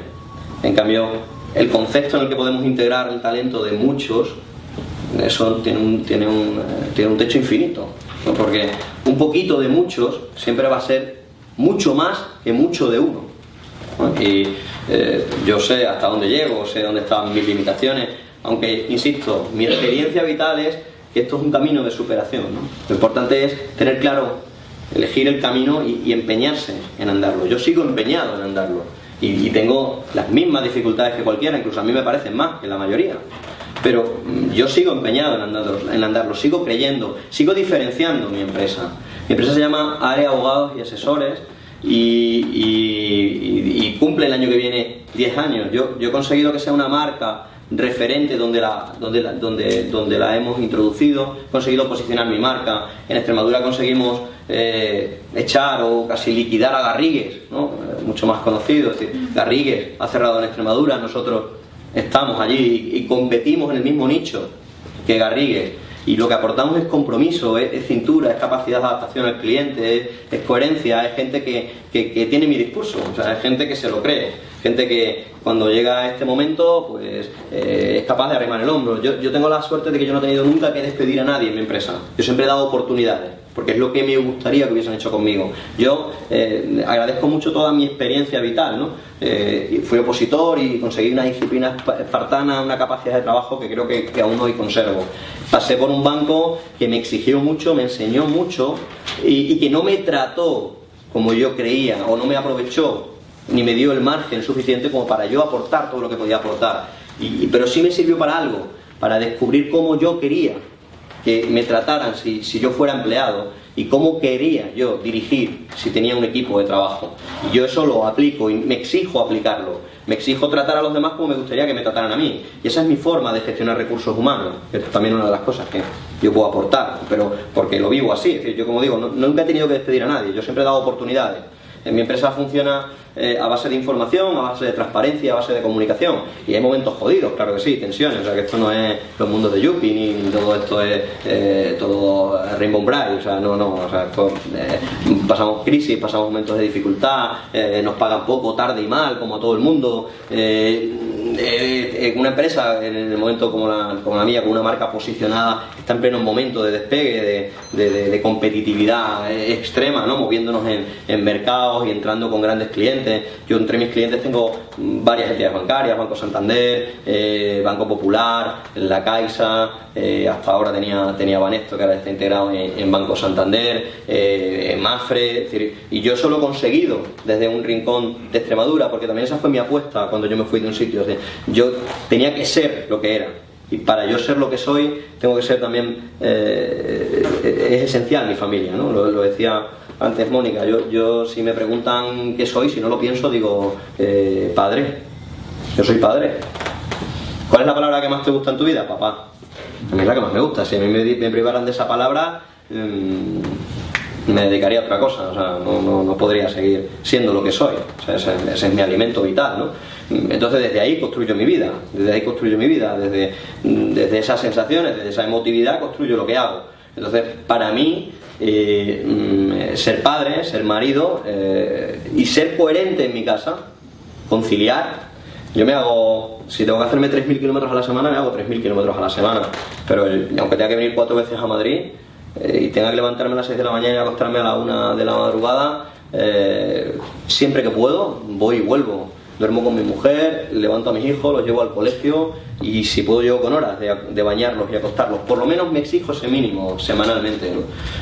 En cambio, el concepto en el que podemos integrar el talento de muchos, eso tiene un, tiene un, tiene un techo infinito. Porque un poquito de muchos siempre va a ser mucho más que mucho de uno. Y eh, yo sé hasta dónde llego, sé dónde están mis limitaciones, aunque, insisto, mi experiencia vital es que esto es un camino de superación. Lo importante es tener claro, elegir el camino y, empeñarse en andarlo. Yo sigo empeñado en andarlo y, tengo las mismas dificultades que cualquiera, incluso a mí me parecen más que la mayoría. Pero mm, yo sigo empeñado en andarlo, en andarlo, sigo creyendo, sigo diferenciando mi empresa. Mi empresa se llama Área Abogados y Asesores y, cumple el año que viene 10 años. Yo, yo he conseguido que sea una marca referente donde la, donde la, donde, donde la hemos introducido, he conseguido posicionar mi marca. En Extremadura conseguimos eh, echar o casi liquidar a Garrigues, ¿no? mucho más conocido. Es decir, Garrigues ha cerrado en Extremadura, nosotros estamos allí y, competimos en el mismo nicho que Garrigues. Y lo que aportamos es compromiso, es, cintura, es capacidad de adaptación al cliente, es, coherencia, es gente que, que, tiene mi discurso, o sea, es gente que se lo cree, gente que cuando llega a este momento pues eh, es capaz de arrimar el hombro. Yo, yo tengo la suerte de que yo no he tenido nunca que despedir a nadie en mi empresa. Yo siempre he dado oportunidades porque es lo que me gustaría que hubiesen hecho conmigo. Yo eh, agradezco mucho toda mi experiencia vital, ¿no? Eh, fui opositor y conseguí una disciplina espartana, una capacidad de trabajo que creo que, aún hoy conservo. Pasé por un banco que me exigió mucho, me enseñó mucho y, que no me trató como yo creía o no me aprovechó ni me dio el margen suficiente como para yo aportar todo lo que podía aportar. pero sí me sirvió para algo, para descubrir cómo yo quería que me trataran si, si yo fuera empleado y cómo quería yo dirigir si tenía un equipo de trabajo. Y yo eso lo aplico y me exijo aplicarlo. Me exijo tratar a los demás como me gustaría que me trataran a mí. Y esa es mi forma de gestionar recursos humanos, es también una de las cosas que yo puedo aportar, pero porque lo vivo así. Es decir, yo como digo, nunca he tenido que despedir a nadie, yo siempre he dado oportunidades. En mi empresa funciona eh, a base de información, a base de transparencia, a base de comunicación. Y hay momentos jodidos, claro que sí, tensiones. O sea, que esto no es los mundos de Yuppie, ni todo esto es eh, todo Rainbow Bright. O sea, no, no. O sea, eh, pasamos crisis, pasamos momentos de dificultad, nos pagan poco, tarde y mal, como a todo el mundo. una empresa, en el momento como la, como la mía, con una marca posicionada, está en pleno momento de despegue, de, competitividad extrema, ¿no? moviéndonos en mercados y entrando con grandes clientes yo entre mis clientes tengo varias entidades bancarias, Banco Santander, eh, Banco Popular, La Caixa, eh, hasta ahora tenía, tenía Banesto que ahora está integrado en, Banco Santander, eh, Mafre, y yo solo he conseguido desde un rincón de Extremadura, porque también esa fue mi apuesta cuando yo me fui de un sitio, yo tenía que ser lo que era. Y para yo ser lo que soy, tengo que ser también, es esencial mi familia, ¿no? lo decía antes, Mónica, yo, yo si me preguntan qué soy, si no lo pienso, digo eh, padre. Yo soy padre. ¿Cuál es la palabra que más te gusta en tu vida? Papá. A mí es la que más me gusta. Si a mí me, privaran de esa palabra, mm, me dedicaría a otra cosa. O sea, no, no, podría seguir siendo lo que soy. O sea, ese, ese, es mi alimento vital, ¿no? Entonces desde ahí construyo mi vida. Desde ahí construyo mi vida. Desde, desde esas sensaciones, desde esa emotividad construyo lo que hago. Entonces, para mí, eh, mm, ser padre, ser marido eh, y ser coherente en mi casa, conciliar. Yo me hago, si tengo que hacerme 3.000 kilómetros a la semana, me hago 3.000 kilómetros a la semana. Pero aunque tenga que venir cuatro veces a Madrid eh, y tenga que levantarme a las 6 de la mañana y acostarme a la 1 de la madrugada, siempre que puedo, voy y vuelvo duermo con mi mujer, levanto a mis hijos, los llevo al colegio y si puedo llevo con horas de, bañarlos y acostarlos. Por lo menos me exijo ese mínimo semanalmente.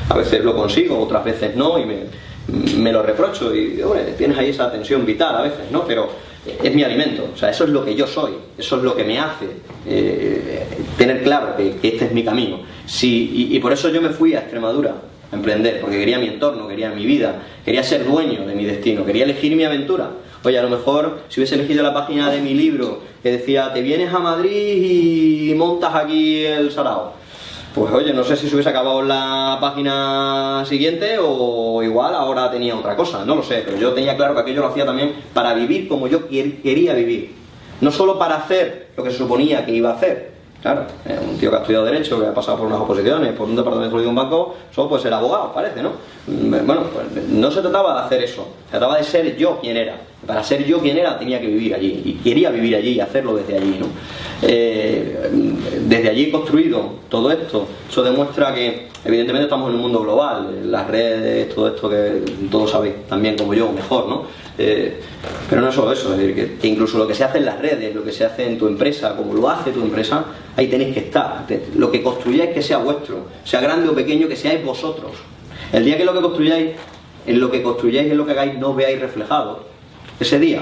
A veces lo consigo, otras veces no y me, lo reprocho y tienes ahí esa tensión vital a veces, ¿no? Pero es mi alimento, o sea, eso es lo que yo soy, eso es lo que me hace eh, tener claro que, este es mi camino. y, por eso yo me fui a Extremadura emprender, porque quería mi entorno, quería mi vida, quería ser dueño de mi destino, quería elegir mi aventura. Oye, a lo mejor si hubiese elegido la página de mi libro que decía, te vienes a Madrid y montas aquí el Sarao. Pues oye, no sé si se hubiese acabado la página siguiente o igual ahora tenía otra cosa, no lo sé, pero yo tenía claro que aquello lo hacía también para vivir como yo quería vivir. No solo para hacer lo que se suponía que iba a hacer, Claro, un tío que ha estudiado Derecho, que ha pasado por unas oposiciones, por un departamento de un banco, solo puede ser abogado, parece, ¿no? Mm, bueno, pues no se trataba de hacer eso, se trataba de ser yo quien era. Para ser yo quien era tenía que vivir allí, y quería vivir allí y hacerlo desde allí, ¿no? Eh, desde allí he construido todo esto, eso demuestra que evidentemente estamos en un mundo global, las redes, todo esto que todos sabéis también como yo, mejor, ¿no? Eh, pero no solo eso, es decir, que, incluso lo que se hace en las redes, lo que se hace en tu empresa, como lo hace tu empresa, ahí tenéis que estar. Lo que construyáis que sea vuestro, sea grande o pequeño, que seáis vosotros. El día que lo que construyáis, en lo que construyáis, en lo que hagáis, no veáis reflejado, ese día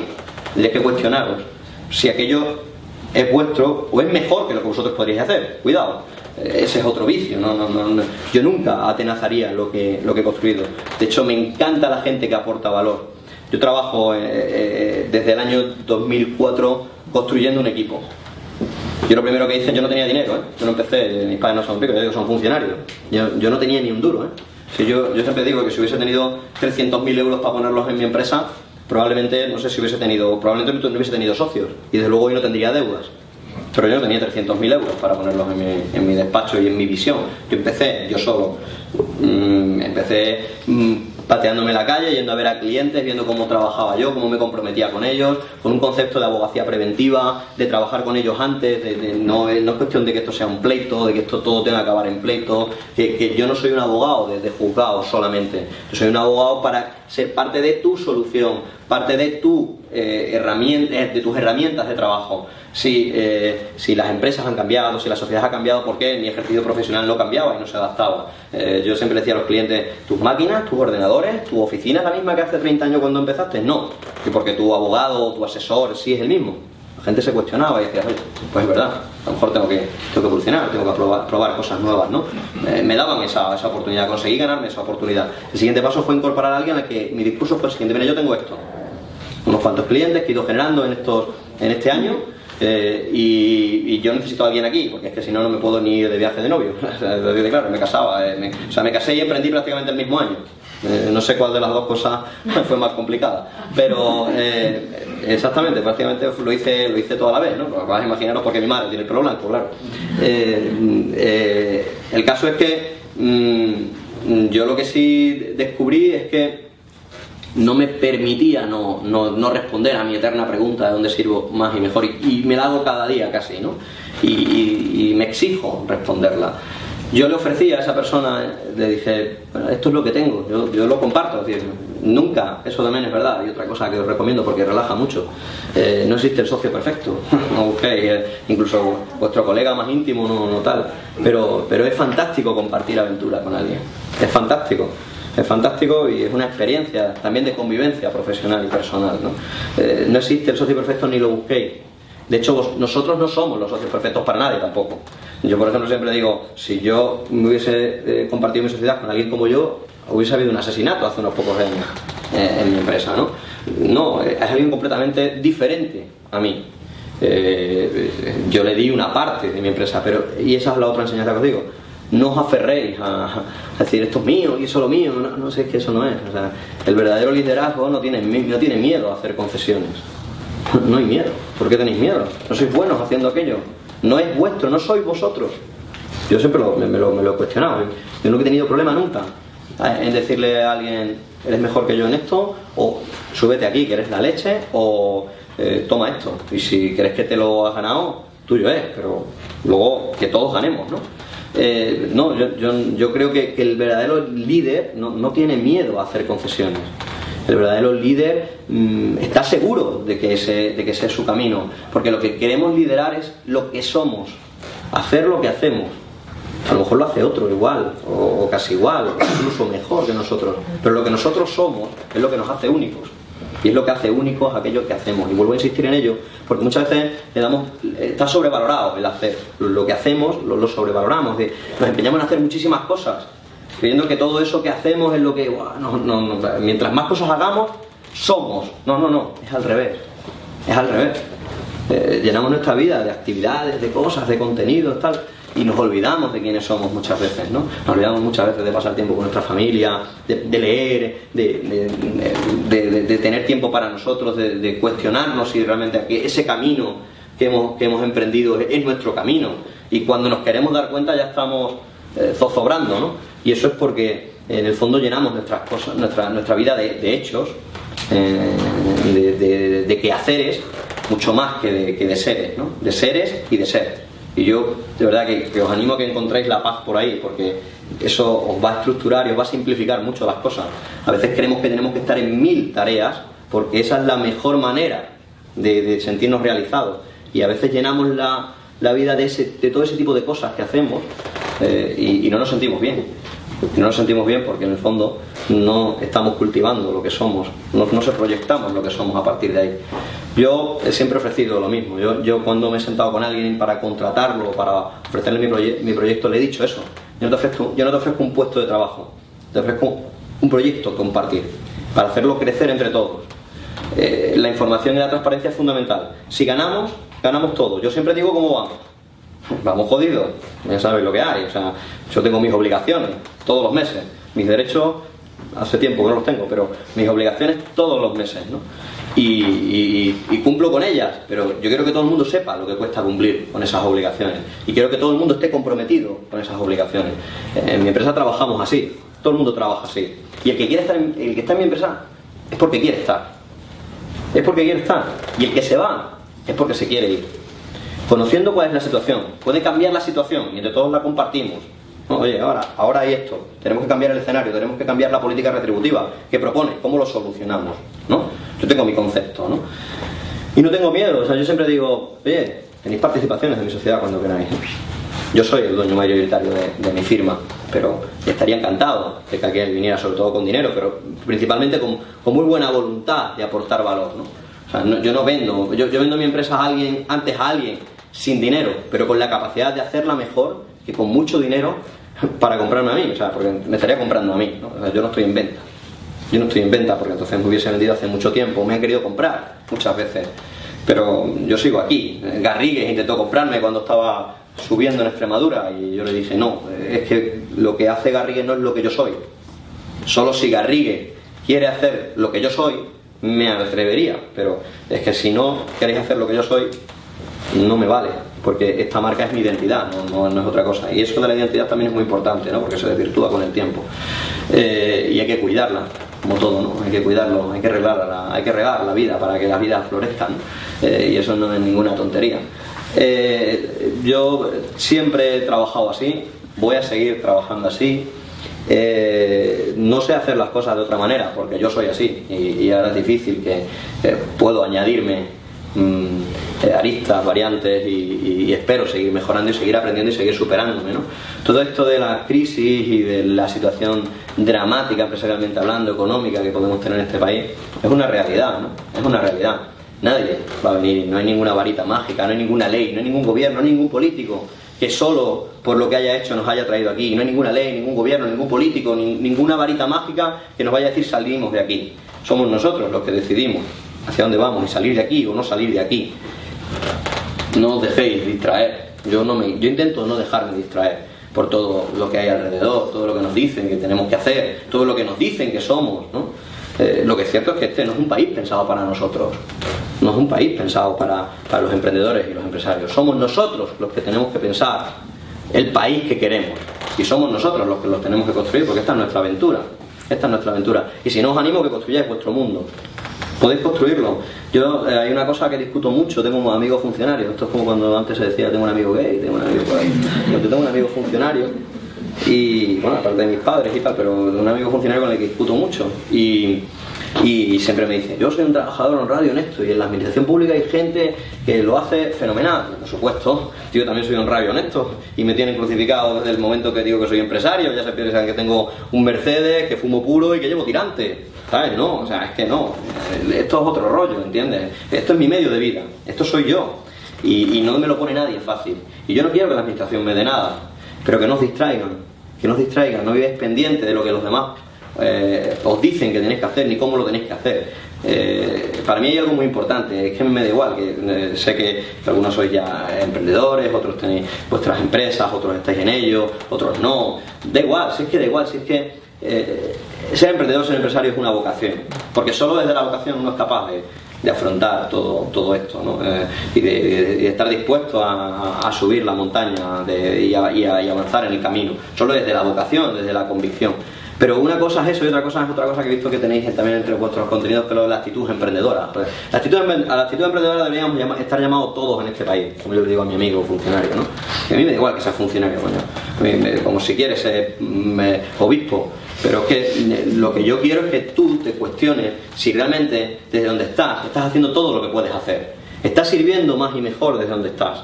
tenéis que cuestionaros si aquello es vuestro o es mejor que lo que vosotros podríais hacer. Cuidado, ese es otro vicio. No, no, no, Yo nunca atenazaría lo que, lo que he construido. De hecho, me encanta la gente que aporta valor yo trabajo eh, eh, desde el año 2004 construyendo un equipo. Yo lo primero que hice, yo no tenía dinero, ¿eh? yo no empecé, mis padres no son ricos, yo digo, son funcionarios. Yo, no tenía ni un duro. ¿eh? Si yo, yo siempre digo que si hubiese tenido 300.000 euros para ponerlos en mi empresa, probablemente, no sé si hubiese tenido, probablemente no hubiese tenido socios y desde luego hoy no tendría deudas. Pero yo no tenía 300.000 euros para ponerlos en mi, en mi, despacho y en mi visión. Yo empecé yo solo. Mm, empecé mm, pateándome la calle, yendo a ver a clientes, viendo cómo trabajaba yo, cómo me comprometía con ellos, con un concepto de abogacía preventiva, de trabajar con ellos antes, de, no, es cuestión de que esto sea un pleito, de que esto todo tenga que acabar en pleito, que, yo no soy un abogado de, de juzgado solamente, yo soy un abogado para ser parte de tu solución, parte de, tu, eh, herramienta, de tus herramientas de trabajo. Si, eh, si las empresas han cambiado, si la sociedad ha cambiado, ¿por qué mi ejercicio profesional no cambiaba y no se adaptaba? Eh, yo siempre decía a los clientes, tus máquinas, tus ordenadores, tu oficina es la misma que hace 30 años cuando empezaste. No, porque tu abogado o tu asesor sí es el mismo. Gente se cuestionaba y decía, pues es verdad, a lo mejor tengo que, tengo que evolucionar, tengo que probar, probar cosas nuevas, ¿no? me daban esa, esa oportunidad, conseguí ganarme esa oportunidad. El siguiente paso fue incorporar a alguien al que mi discurso fue el siguiente, mira, yo tengo esto, unos cuantos clientes que he ido generando en, estos, en este año, eh, y, yo necesito a alguien aquí, porque es que si no, no me puedo ni ir de viaje de novio. claro, me casaba, eh, o sea, me casé y emprendí prácticamente el mismo año. Eh, no sé cuál de las dos cosas fue más complicada, pero exactamente, prácticamente lo hice, lo hice toda la vez, ¿no? Vas a imaginaros porque mi madre tiene el pelo blanco, claro. el caso es que mm, yo lo que sí descubrí es que no me permitía no, no, responder a mi eterna pregunta de dónde sirvo más y mejor y, me la hago cada día casi, ¿no? Y, me exijo responderla. Yo le ofrecí a esa persona, le dije, esto es lo que tengo, yo, lo comparto, es nunca, eso también es verdad, y otra cosa que os recomiendo porque relaja mucho, eh, no existe el socio perfecto, no busquéis, eh, incluso vuestro colega más íntimo, no, no tal, pero, pero es fantástico compartir aventuras con alguien, es fantástico es fantástico y es una experiencia también de convivencia profesional y personal. ¿no? Eh, no existe el socio perfecto ni lo busquéis. De hecho, nosotros no somos los socios perfectos para nadie tampoco. Yo, por ejemplo, siempre digo, si yo me hubiese eh, compartido mi sociedad con alguien como yo, hubiese habido un asesinato hace unos pocos años eh, en mi empresa, ¿no? No, es alguien completamente diferente a mí. yo le di una parte de mi empresa, pero y esa es la otra enseñanza que os digo no os aferréis a, decir esto es mío y solo mío, no, sé, que eso no es. el verdadero liderazgo no tiene, no tiene miedo a hacer concesiones. No hay miedo. ¿Por qué tenéis miedo? No sois buenos haciendo aquello. No es vuestro, no sois vosotros. Yo siempre me, lo, he cuestionado. Yo no he tenido problema nunca en decirle a alguien, eres mejor que yo en esto, o súbete aquí, que eres la leche, o eh, toma esto. Y si crees que te lo has ganado, tuyo es, pero luego que todos ganemos, ¿no? Eh, no, yo, creo que, el verdadero líder no, tiene miedo a hacer concesiones. El verdadero líder mm, está seguro de que, ese, de que ese es su camino, porque lo que queremos liderar es lo que somos, hacer lo que hacemos. A lo mejor lo hace otro igual, o, casi igual, o incluso mejor que nosotros, pero lo que nosotros somos es lo que nos hace únicos. Y es lo que hace únicos aquello que hacemos. Y vuelvo a insistir en ello, porque muchas veces le damos, está sobrevalorado el hacer. Lo que hacemos lo, sobrevaloramos. nos empeñamos en hacer muchísimas cosas. Creyendo que todo eso que hacemos es lo que, mientras más cosas hagamos, somos. No, no, no, es al revés. Es al revés. Eh, llenamos nuestra vida de actividades, de cosas, de contenidos, tal, y nos olvidamos de quiénes somos muchas veces, ¿no? Nos olvidamos muchas veces de pasar tiempo con nuestra familia, de, leer, de, de, tener tiempo para nosotros, de, cuestionarnos si realmente ese camino que hemos, que hemos emprendido es, nuestro camino. Y cuando nos queremos dar cuenta ya estamos eh, zozobrando, ¿no? Y eso es porque en el fondo llenamos nuestras cosas, nuestra, nuestra vida de, hechos, eh, de, quehaceres, mucho más que de, que de seres, ¿no? De seres y de ser. Y yo, de verdad, que, os animo a que encontréis la paz por ahí, porque eso os va a estructurar y os va a simplificar mucho las cosas. A veces creemos que tenemos que estar en mil tareas, porque esa es la mejor manera de, sentirnos realizados. Y a veces llenamos la, vida de, ese, de todo ese tipo de cosas que hacemos eh, y, no nos sentimos bien. No nos sentimos bien porque en el fondo no estamos cultivando lo que somos, no, no se proyectamos lo que somos a partir de ahí. Yo he siempre ofrecido lo mismo. Yo, yo cuando me he sentado con alguien para contratarlo, para ofrecerle mi, mi proyecto, le he dicho eso. Yo no, te ofrezco, yo no te ofrezco un puesto de trabajo, te ofrezco un proyecto compartir, para hacerlo crecer entre todos. Eh, la información y la transparencia es fundamental. Si ganamos, ganamos todos. Yo siempre digo cómo vamos. Vamos jodidos, ya sabéis lo que hay. O sea, yo tengo mis obligaciones todos los meses. Mis derechos, hace tiempo que no los tengo, pero mis obligaciones todos los meses. ¿no? y, cumplo con ellas, pero yo quiero que todo el mundo sepa lo que cuesta cumplir con esas obligaciones y quiero que todo el mundo esté comprometido con esas obligaciones. En mi empresa trabajamos así, todo el mundo trabaja así. Y el que quiere estar el que está en mi empresa es porque quiere estar. Es porque quiere estar. Y el que se va es porque se quiere ir. Conociendo cuál es la situación, puede cambiar la situación y entre todos la compartimos. oye, ahora, ahora hay esto, tenemos que cambiar el escenario, tenemos que cambiar la política retributiva. ¿Qué propone? ¿Cómo lo solucionamos? ¿no? Yo tengo mi concepto, ¿no? Y no tengo miedo, o sea, yo siempre digo, oye, tenéis participaciones en mi sociedad cuando queráis. Yo soy el dueño mayoritario de, mi firma, pero estaría encantado de que aquel viniera sobre todo con dinero, pero principalmente con, muy buena voluntad de aportar valor, ¿no? O sea, yo no vendo, yo vendo mi empresa a alguien, antes a alguien, sin dinero, pero con la capacidad de hacerla mejor que con mucho dinero para comprarme a mí, o sea, porque me estaría comprando a mí, yo no estoy en venta. Yo no estoy en venta porque entonces me hubiese vendido hace mucho tiempo. Me han querido comprar muchas veces. Pero yo sigo aquí. Garrigues intentó comprarme cuando estaba subiendo en Extremadura y yo le dije, no, es que lo que hace Garrigues no es lo que yo soy. Solo si Garrigues quiere hacer lo que yo soy, me atrevería. Pero es que si no queréis hacer lo que yo soy, no me vale. Porque esta marca es mi identidad, no, es otra cosa. Y eso de la identidad también es muy importante, ¿no? porque se desvirtúa con el tiempo. Eh, y hay que cuidarla como todo, ¿no? Hay que cuidarlo, hay que regar la, hay que regar la vida para que las vidas florezcan eh, y eso no es ninguna tontería. Eh, yo siempre he trabajado así, voy a seguir trabajando así. No sé hacer las cosas de otra manera porque yo soy así y, ahora es difícil que puedo añadirme mm, aristas, variantes y, espero seguir mejorando y seguir aprendiendo y seguir superándome. ¿no? Todo esto de la crisis y de la situación dramática, empresarialmente hablando, económica que podemos tener en este país, es una realidad, ¿no? Es una realidad. Nadie va a venir, no hay ninguna varita mágica, no hay ninguna ley, no hay ningún gobierno, no hay ningún político que solo por lo que haya hecho nos haya traído aquí. No hay ninguna ley, ningún gobierno, ningún político, ninguna varita mágica que nos vaya a decir salimos de aquí. Somos nosotros los que decidimos hacia dónde vamos y salir de aquí o no salir de aquí. No os dejéis distraer. Yo, no me, yo intento no dejarme distraer por todo lo que hay alrededor, todo lo que nos dicen que tenemos que hacer, todo lo que nos dicen que somos. ¿no? Eh, lo que es cierto es que este no es un país pensado para nosotros, no es un país pensado para, para los emprendedores y los empresarios. Somos nosotros los que tenemos que pensar el país que queremos y somos nosotros los que los tenemos que construir porque esta es nuestra aventura. Esta es nuestra aventura. Y si no os animo que construyáis vuestro mundo podéis construirlo. Yo eh, hay una cosa que discuto mucho, tengo un amigo funcionario, esto es como cuando antes se decía tengo un amigo gay, tengo un amigo por ahí. Yo tengo un amigo funcionario y bueno, aparte de mis padres y tal, pero un amigo funcionario con el que discuto mucho y, y siempre me dice, yo soy un trabajador honrado y honesto y en la administración pública hay gente que lo hace fenomenal, por supuesto, yo también soy honrado y honesto y me tienen crucificado desde el momento que digo que soy empresario, ya se piensan que tengo un Mercedes, que fumo puro y que llevo tirante ¿sabes? No, o sea, es que no. Esto es otro rollo, ¿entiendes? Esto es mi medio de vida, esto soy yo. Y, no me lo pone nadie fácil. Y yo no quiero que la administración me dé nada, pero que no os distraigan, que no os distraigan, no viváis pendiente de lo que los demás eh, os dicen que tenéis que hacer ni cómo lo tenéis que hacer. Eh, para mí hay algo muy importante, es que me da igual, que eh, sé que, algunos sois ya emprendedores, otros tenéis vuestras empresas, otros estáis en ello, otros no, da igual, si es que da igual, si es que ser emprendedor, ser empresario es una vocación, porque solo desde la vocación uno es capaz de, afrontar todo, todo esto ¿no? y, de, estar dispuesto a, subir la montaña y, avanzar en el camino, solo desde la vocación, desde la convicción. Pero una cosa es eso y otra cosa es otra cosa que he visto que tenéis también entre vuestros contenidos, que es la actitud emprendedora. La actitud, a la actitud emprendedora deberíamos estar llamados todos en este país, como yo le digo a mi amigo funcionario, ¿no? Que a mí me da igual que sea funcionario, coño. como si quieres ser mm, obispo. Pero es que lo que yo quiero es que tú te cuestiones si realmente desde donde estás estás haciendo todo lo que puedes hacer. Estás sirviendo más y mejor desde donde estás.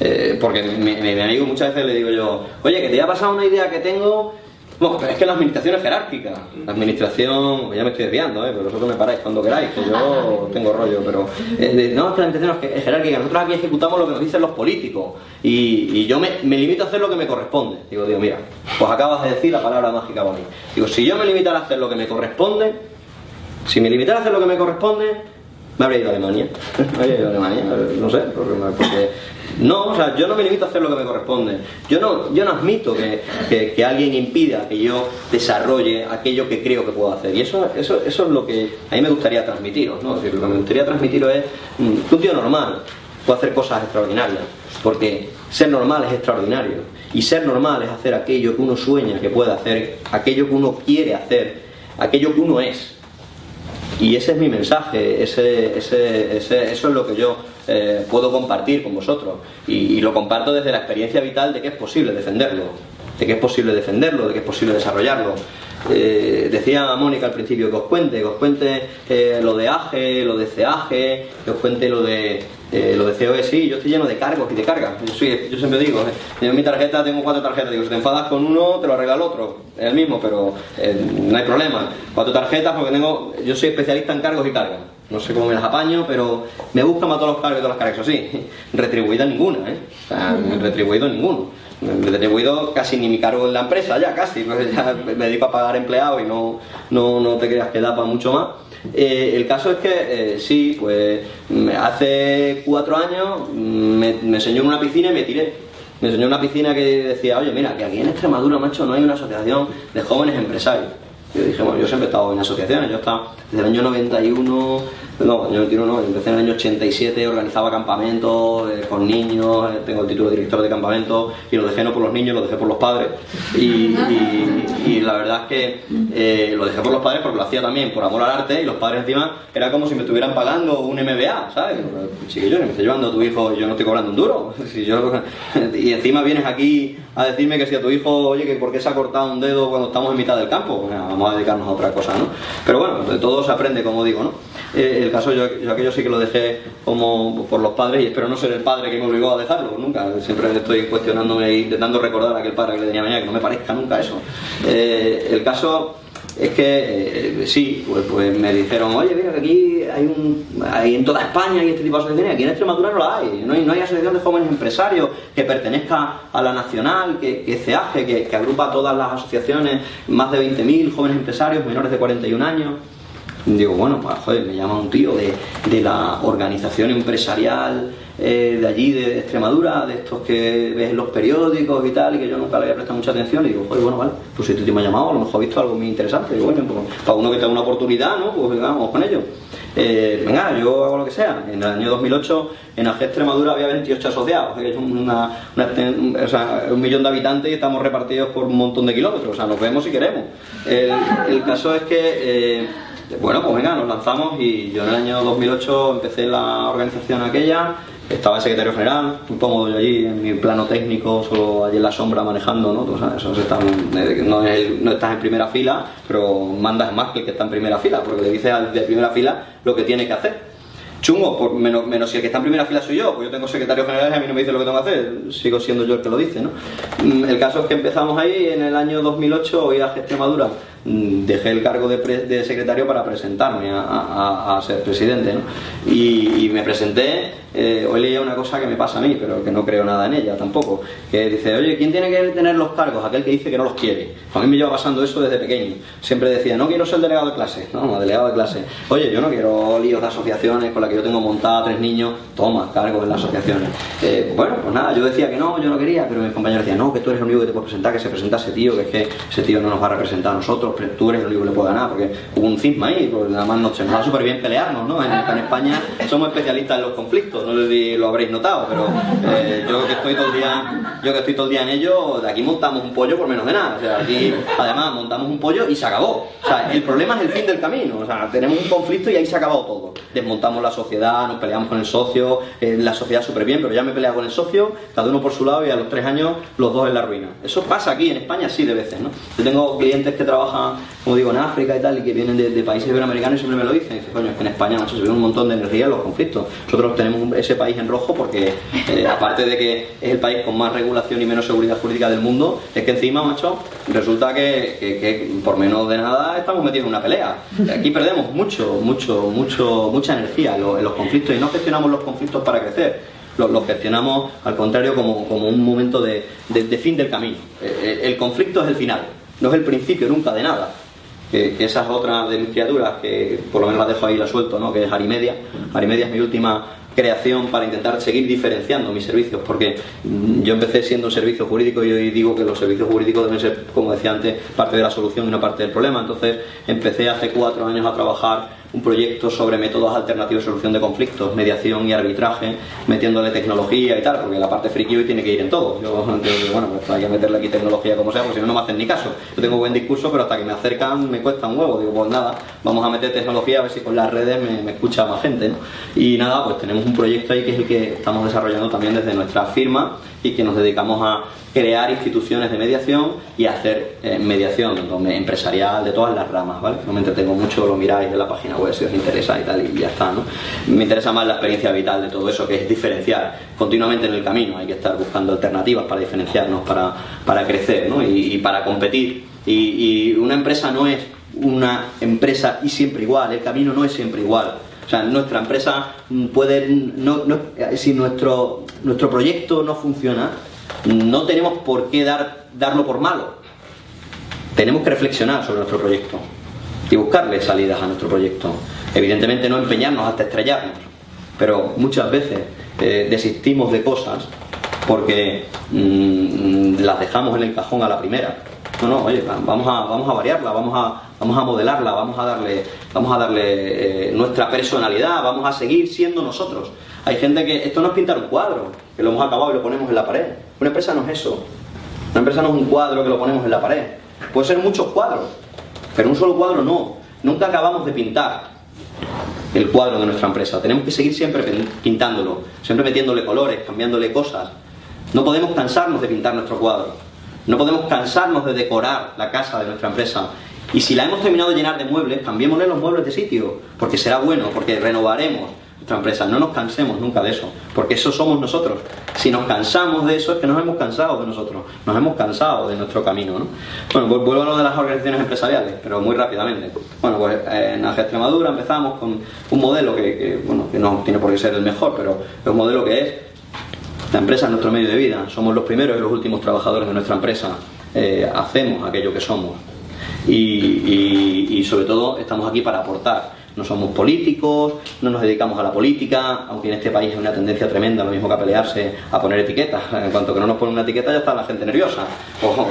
Eh, porque mi, mi, amigo muchas veces le digo yo, oye, que te ha pasado una idea que tengo bueno, es que la administración es jerárquica. La administración, ya me estoy desviando, ¿eh? pero vosotros me paráis cuando queráis, que yo tengo rollo, pero eh, no, es que la administración es jerárquica. Nosotros aquí ejecutamos lo que nos dicen los políticos y, yo me, limito a hacer lo que me corresponde. Digo, digo, mira, pues acabas de decir la palabra mágica para mí. Digo, si yo me limitara a hacer lo que me corresponde, si me limitara a hacer lo que me corresponde, me habría ido a Alemania. me habría ido a Alemania, no sé, porque no, o sea, yo no me limito a hacer lo que me corresponde. Yo no, yo no admito que, que, alguien impida que yo desarrolle aquello que creo que puedo hacer. Y eso, eso, eso es lo que a mí me gustaría transmitiros, ¿no? lo que me gustaría transmitiros es mm, que un tío normal puede hacer cosas extraordinarias. Porque ser normal es extraordinario. Y ser normal es hacer aquello que uno sueña que puede hacer, aquello que uno quiere hacer, aquello que uno es. Y ese es mi mensaje, ese, ese, ese, eso es lo que yo eh, puedo compartir con vosotros. Y, lo comparto desde la experiencia vital de que es posible defenderlo, de que es posible defenderlo, de que es posible desarrollarlo. Eh, decía Mónica al principio que os cuente, que os cuente eh, lo de AGE, lo de CAGE, que os cuente lo de lo de COE, sí, yo estoy lleno de cargos y de cargas. Yo, siempre digo, en mi tarjeta tengo cuatro tarjetas, digo, si te enfadas con uno, te lo arregla el otro, es el mismo, pero no hay problema. Cuatro tarjetas porque tengo, yo soy especialista en cargos y cargas. No sé cómo me las apaño, pero me buscan a todos los cargos y todas las cargas. Eso sí, retribuida ninguna, ¿eh? O sea, retribuido ninguno. Retribuido casi ni mi cargo en la empresa, ya casi. Pues ya me dedico a pagar empleados y no, no, no te creas que da para mucho más. Eh, el caso es que eh, sí, pues hace cuatro años me, me enseñó en una piscina y me tiré. Me enseñó una piscina que decía, oye, mira, que aquí en Extremadura, macho, no hay una asociación de jóvenes empresarios. Yo dije, bueno, yo siempre he estado en asociaciones, yo estaba desde el año 91 no, yo no, no, empecé en el año 87, organizaba campamentos eh, con niños, eh, tengo el título de director de campamento y lo dejé no por los niños, lo dejé por los padres. Y, la verdad es que eh, lo dejé por los padres porque lo hacía también por amor al arte y los padres encima era como si me estuvieran pagando un MBA, ¿sabes? Chiquillo, me estoy llevando a tu hijo, yo no estoy cobrando un duro. y encima vienes aquí a decirme que si a tu hijo, oye, que por qué se ha cortado un dedo cuando estamos en mitad del campo, vamos a dedicarnos a otra cosa, ¿no? Pero bueno, de todo se aprende, como digo, ¿no? El caso, yo, yo, aquello sí que lo dejé como por los padres y espero no ser el padre que me obligó a dejarlo, nunca. Siempre estoy cuestionándome e intentando recordar a aquel padre que le tenía mañana, que no me parezca nunca eso. Eh, el caso es que eh, sí, pues, pues, me dijeron, oye, mira que aquí hay un, hay en toda España hay este tipo de asociaciones, aquí en Extremadura no la hay, no hay, no hay asociación de jóvenes empresarios que pertenezca a la nacional, que, que CEAGE, que, que agrupa todas las asociaciones, más de 20.000 jóvenes empresarios menores de 41 años. Digo, bueno, pues joder, me llama un tío de, de la organización empresarial eh, de allí, de Extremadura, de estos que ves en los periódicos y tal, y que yo nunca le había prestado mucha atención. Y digo, joder, bueno, vale, pues si este tío me ha llamado, a lo mejor ha visto algo muy interesante. Y bueno, pues, para uno que tenga una oportunidad, ¿no? Pues vamos con ello. Eh, venga, yo hago lo que sea. En el año 2008 en AG Extremadura había 28 asociados, que es una, o sea, un millón de habitantes y estamos repartidos por un montón de kilómetros. O sea, nos vemos si queremos. El, el caso es que... Eh, bueno, pues venga, nos lanzamos y yo en el año 2008 empecé la organización aquella, estaba el secretario general, muy cómodo yo allí, en mi plano técnico, solo allí en la sombra manejando, ¿no? eso eh, no, estás en primera fila, pero mandas más que el que está en primera fila, porque le dices al de primera fila lo que tiene que hacer. Chungo, menos, menos si el que está en primera fila soy yo, pues yo tengo secretario general y a mí no me dice lo que tengo que hacer, sigo siendo yo el que lo dice, ¿no? Mm, el caso es que empezamos ahí en el año 2008, hoy a Extremadura dejé el cargo de, secretario para presentarme a, ser presidente. Y, me presenté eh, hoy leía una cosa que me pasa a mí, pero que no creo nada en ella tampoco, que dice, oye, ¿quién tiene que tener los cargos? Aquel que dice que no los quiere. A mí me lleva pasando eso desde pequeño. Siempre decía, no quiero ser delegado de clase, no, delegado de clase. Oye, yo no quiero líos de asociaciones con las que yo tengo montada tres niños, toma, cargos en las asociaciones. Eh, bueno, pues nada, yo decía que no, yo no quería, pero mis compañeros decían, no, que tú eres el único que te puedes presentar, que se presenta ese tío, que es que ese tío no nos va a representar a nosotros, pero tú eres el único que le puede ganar, porque hubo un cisma ahí, porque nada más nos, nos va súper bien pelearnos, ¿no? En, en, España somos especialistas en los conflictos, no lo habréis notado, pero eh, yo que estoy todo el día, yo que estoy todo el día en ello, de aquí montamos un pollo por menos de nada, o sea, aquí además montamos un pollo y se acabó. O sea, el problema es el fin del camino, o sea, tenemos un conflicto y ahí se ha acabado todo. Desmontamos la sociedad, nos peleamos con el socio, eh, la sociedad súper bien, pero ya me he peleado con el socio, cada uno por su lado y a los tres años los dos en la ruina. Eso pasa aquí en España sí de veces, ¿no? Yo tengo clientes que trabajan, como digo, en África y tal, y que vienen de, países iberoamericanos y siempre me lo dicen. Dicen, coño, es que en España, macho, se ve un montón de energía en los conflictos. Nosotros tenemos ese país en rojo porque, eh, aparte de que es el país con más regulación y menos seguridad jurídica del mundo, es que encima, macho, resulta que, que, por menos de nada estamos metidos en una pelea. Aquí perdemos mucho, mucho, mucho, mucha energía en los, conflictos y no gestionamos los conflictos para crecer. Los, gestionamos, al contrario, como, como un momento de, de, de fin del camino. Eh, el conflicto es el final, no es el principio nunca de nada que, esa es otra de mis criaturas, que por lo menos la dejo ahí, la suelto, ¿no? que es Arimedia. Arimedia es mi última creación para intentar seguir diferenciando mis servicios, porque yo empecé siendo un servicio jurídico y hoy digo que los servicios jurídicos deben ser, como decía antes, parte de la solución y no parte del problema. Entonces empecé hace cuatro años a trabajar un proyecto sobre métodos alternativos de solución de conflictos, mediación y arbitraje, metiéndole tecnología y tal, porque la parte friki hoy tiene que ir en todo. Yo bueno, pues hay que meterle aquí tecnología como sea, porque si no, no me hacen ni caso. Yo tengo buen discurso, pero hasta que me acercan me cuesta un huevo. Digo, pues nada, vamos a meter tecnología a ver si con las redes me, escucha más gente. Y nada, pues tenemos un proyecto ahí que es el que estamos desarrollando también desde nuestra firma y que nos dedicamos a crear instituciones de mediación y hacer eh, mediación empresarial de todas las ramas, ¿vale? No me entretengo mucho, lo miráis en la página web si os interesa y tal y ya está, ¿no? Me interesa más la experiencia vital de todo eso, que es diferenciar continuamente en el camino, hay que estar buscando alternativas para diferenciarnos, para, para crecer, ¿no? Y, para competir. Y, y una empresa no es una empresa y siempre igual, el camino no es siempre igual. O sea, nuestra empresa puede, no, no, si nuestro, nuestro proyecto no funciona, no tenemos por qué dar, darlo por malo. Tenemos que reflexionar sobre nuestro proyecto y buscarle salidas a nuestro proyecto. Evidentemente no empeñarnos hasta estrellarnos, pero muchas veces eh, desistimos de cosas porque mm, las dejamos en el cajón a la primera. No, no, oye, vamos a, vamos a variarla, vamos a, vamos a modelarla, vamos a darle, vamos a darle eh, nuestra personalidad, vamos a seguir siendo nosotros. Hay gente que esto no es pintar un cuadro, que lo hemos acabado y lo ponemos en la pared. Una empresa no es eso. Una empresa no es un cuadro que lo ponemos en la pared. Puede ser muchos cuadros, pero un solo cuadro no. Nunca acabamos de pintar el cuadro de nuestra empresa. Tenemos que seguir siempre pintándolo, siempre metiéndole colores, cambiándole cosas. No podemos cansarnos de pintar nuestro cuadro. No podemos cansarnos de decorar la casa de nuestra empresa. Y si la hemos terminado de llenar de muebles, cambiémosle los muebles de sitio, porque será bueno, porque renovaremos, nuestra empresa. No nos cansemos nunca de eso, porque eso somos nosotros. Si nos cansamos de eso es que nos hemos cansado de nosotros, nos hemos cansado de nuestro camino. ¿no? Bueno, pues vuelvo a lo de las organizaciones empresariales, pero muy rápidamente. Bueno, pues en AG Extremadura empezamos con un modelo que, bueno, que no tiene por qué ser el mejor, pero es un modelo que es la empresa es nuestro medio de vida, somos los primeros y los últimos trabajadores de nuestra empresa, eh, hacemos aquello que somos y sobre todo estamos aquí para aportar no somos políticos, no nos dedicamos a la política, aunque en este país hay una tendencia tremenda, lo mismo que a pelearse, a poner etiquetas. En cuanto que no nos ponen una etiqueta ya está la gente nerviosa. O,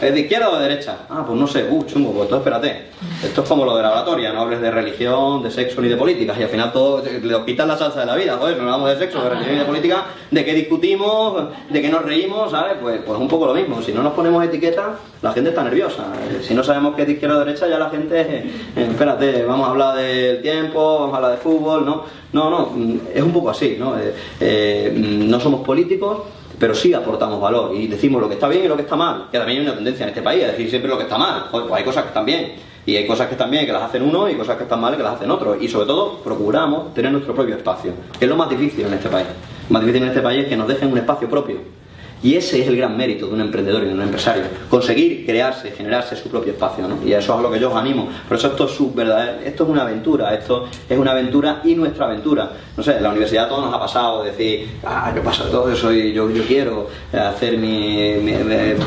¿Es de izquierda o de derecha? Ah, pues no sé, uh, chungo, pues entonces espérate. Esto es como lo de la oratoria, no hables de religión, de sexo ni de política, y al final todo le quitan la salsa de la vida, joder, no hablamos de sexo, de religión y de política, de qué discutimos, de qué nos reímos, ¿sabes? Pues, pues un poco lo mismo. Si no nos ponemos etiquetas, la gente está nerviosa. Si no sabemos qué es de izquierda o de derecha, ya la gente, eh, espérate, vamos a hablar de el tiempo, vamos a hablar de fútbol, ¿no? No, no, es un poco así, ¿no? Eh, eh, no somos políticos, pero sí aportamos valor y decimos lo que está bien y lo que está mal, que también hay una tendencia en este país a decir siempre lo que está mal, pues hay cosas que están bien y hay cosas que están bien que las hacen uno y cosas que están mal que las hacen otros y sobre todo procuramos tener nuestro propio espacio, que es lo más difícil en este país. Lo más difícil en este país es que nos dejen un espacio propio Y ese es el gran mérito de un emprendedor y de un empresario, conseguir crearse, generarse su propio espacio, ¿no? Y eso es a lo que yo os animo. Por eso esto es, su verdad, esto es una aventura, esto es una aventura y nuestra aventura. No sé, la universidad a todos nos ha pasado decir, ah, yo paso de todo eso y yo, yo quiero hacer mi,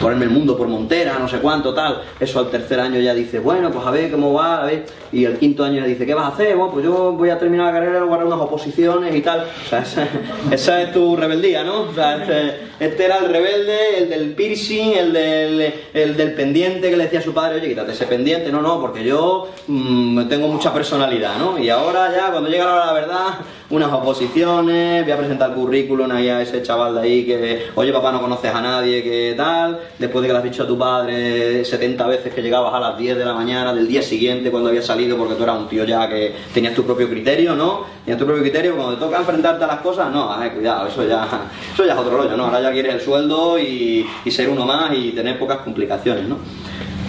ponerme el mundo por montera, no sé cuánto, tal. Eso al tercer año ya dice, bueno, pues a ver cómo va, a ver. Y el quinto año ya dice, ¿qué vas a hacer? Bueno, pues yo voy a terminar la carrera, voy a unas oposiciones y tal. O sea, esa, es tu rebeldía, ¿no? O sea, este, este era el rebelde, el del piercing, el del, el del pendiente que le decía a su padre, oye, quítate ese pendiente, no, no, porque yo mm, tengo mucha personalidad, ¿no? Y ahora ya, cuando llega la hora de la verdad, unas oposiciones, voy a presentar currículum ahí a ese chaval de ahí que, oye, papá, no conoces a nadie, que tal, después de que le has dicho a tu padre 70 veces que llegabas a las 10 de la mañana del día siguiente cuando había salido porque tú eras un tío ya que tenías tu propio criterio, ¿no? Tenías tu propio criterio, cuando te toca enfrentarte a las cosas, no, cuidado, eso ya, eso ya es otro rollo, ¿no? Ahora ya quieres el sueldo y, ser uno más y tener pocas complicaciones, ¿no?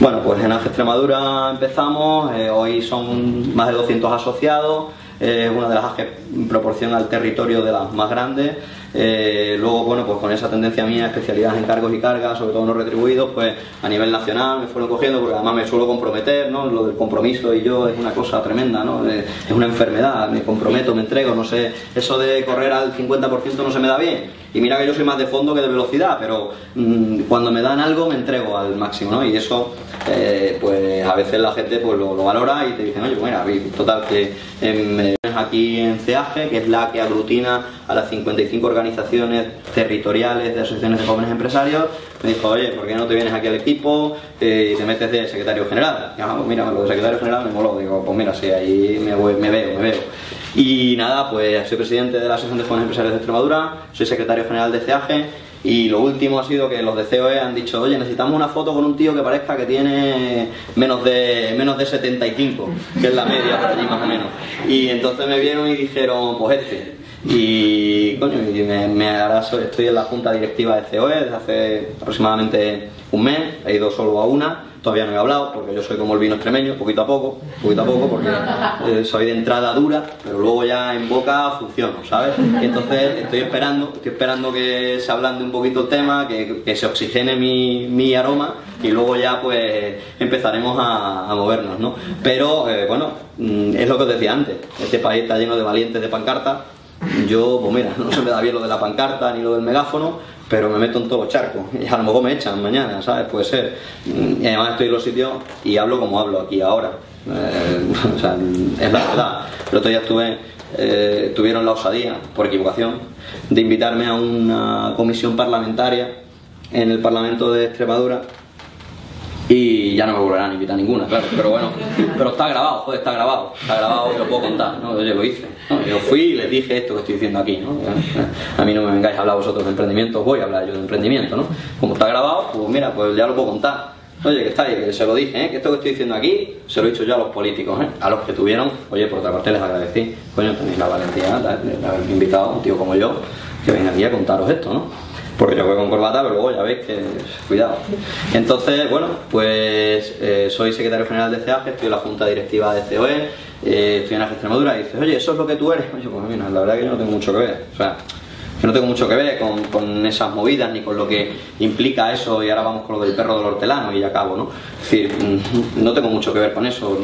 Bueno, pues en Extremadura empezamos, eh, hoy son más de 200 asociados, es una de las que proporciona al territorio de las más grandes. Eh, luego, bueno, pues con esa tendencia mía, especialidad en cargos y cargas, sobre todo no retribuidos, pues a nivel nacional me fueron cogiendo, porque además me suelo comprometer, ¿no? Lo del compromiso y yo es una cosa tremenda, ¿no? Es una enfermedad, me comprometo, me entrego, no sé, eso de correr al 50% no se me da bien. Y mira que yo soy más de fondo que de velocidad, pero mm, cuando me dan algo me entrego al máximo, ¿no? Y eso, eh, pues a veces la gente pues lo, valora y te dicen, oye, mira, total que en, aquí en CEAGE, que es la que aglutina a las 55 organizaciones territoriales de asociaciones de jóvenes empresarios, me dijo, oye, ¿por qué no te vienes aquí al equipo eh, y te metes de secretario general? Y, pues mira, lo de secretario general me moló, digo, pues mira, sí, ahí me, me veo, me veo. Y nada, pues soy presidente de la Asociación de Jóvenes Empresarios de Extremadura, soy secretario general de CEAGE y lo último ha sido que los de COE han dicho, oye, necesitamos una foto con un tío que parezca que tiene menos de, menos de 75, que es la media por allí más o menos. Y entonces me vieron y dijeron, pues este. Y coño, me, me estoy en la junta directiva de COE desde hace aproximadamente un mes, he ido solo a una Todavía no he hablado porque yo soy como el vino extremeño, poquito a poco, poquito a poco, porque eh, soy de entrada dura, pero luego ya en boca funciono, ¿sabes? Y entonces estoy esperando, estoy esperando que se ablande un poquito el tema, que, que se oxigene mi, mi, aroma y luego ya pues empezaremos a, a movernos, ¿no? Pero eh, bueno, mm, es lo que os decía antes, este país está lleno de valientes de pancarta. Yo, pues mira, no se me da bien lo de la pancarta ni lo del megáfono, pero me meto en todos los charcos y a lo mejor me echan mañana, ¿sabes? Puede ser. Y además estoy en los sitios y hablo como hablo aquí ahora. Eh, o sea, es la verdad. El otro día estuve, eh, tuvieron la osadía, por equivocación, de invitarme a una comisión parlamentaria en el Parlamento de Extremadura y ya no me volverán a invitar ninguna, claro, pero bueno, pero está grabado, joder, está grabado, está grabado y lo puedo contar, ¿no? Yo lo hice, yo fui y les dije esto que estoy diciendo aquí, ¿no? A mí no me vengáis a hablar vosotros de emprendimiento, voy a hablar yo de emprendimiento, ¿no? Como está grabado, pues mira, pues ya lo puedo contar. Oye, que está ahí, que se lo dije, ¿eh? que esto que estoy diciendo aquí se lo he dicho yo a los políticos, ¿eh? a los que tuvieron, oye, por otra parte les agradecí, coño, tenéis la valentía de haberme invitado a un tío como yo que venga aquí a contaros esto, ¿no? Porque yo voy con corbata, pero luego ya veis que cuidado. Entonces, bueno, pues eh, soy secretario general de CEAGE, estoy en la junta directiva de COE, eh, estoy en la Extremadura y dices, oye, ¿eso es lo que tú eres? Oye, pues mira, la verdad que yo no tengo mucho que ver. O sea, que no tengo mucho que ver con, esas movidas ni con lo que implica eso y ahora vamos con lo del perro del hortelano y ya acabo, ¿no? Es decir, mm, no tengo mucho que ver con eso.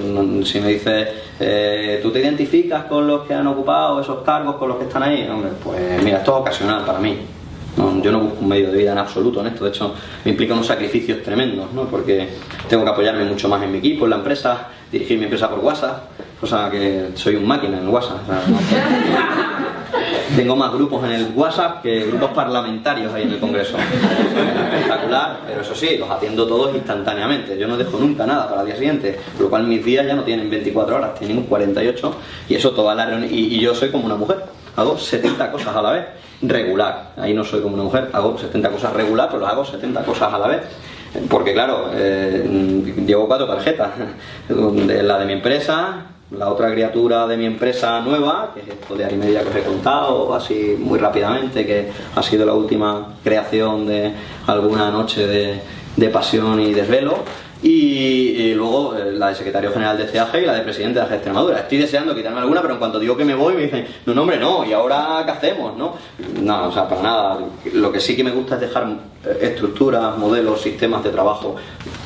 Si me dices, eh, ¿tú te identificas con los que han ocupado esos cargos, con los que están ahí? Hombre, pues mira, esto es ocasional para mí yo no busco un medio de vida en absoluto en esto, de hecho me implica unos sacrificios tremendos, ¿no? porque tengo que apoyarme mucho más en mi equipo, en la empresa, dirigir mi empresa por WhatsApp, cosa que soy un máquina en WhatsApp. tengo más grupos en el WhatsApp que grupos parlamentarios ahí en el Congreso. espectacular, pero eso sí, los atiendo todos instantáneamente. Yo no dejo nunca nada para el día siguiente, por lo cual mis días ya no tienen 24 horas, tienen 48 y eso toda la reunión. y yo soy como una mujer, hago 70 cosas a la vez regular. Ahí no soy como una mujer, hago 70 cosas regular, pero hago 70 cosas a la vez. Porque claro, eh, llevo cuatro tarjetas. La de mi empresa, la otra criatura de mi empresa nueva, que es esto de Arimedia que os he contado, así muy rápidamente, que ha sido la última creación de alguna noche de, de pasión y desvelo. Y, luego eh, la de secretario general de CAG y la de presidente de la Extremadura. Estoy deseando quitarme alguna, pero en cuanto digo que me voy me dicen, no, no, hombre, no, ¿y ahora qué hacemos? No, no o sea, para nada. Lo que sí que me gusta es dejar eh, estructuras, modelos, sistemas de trabajo,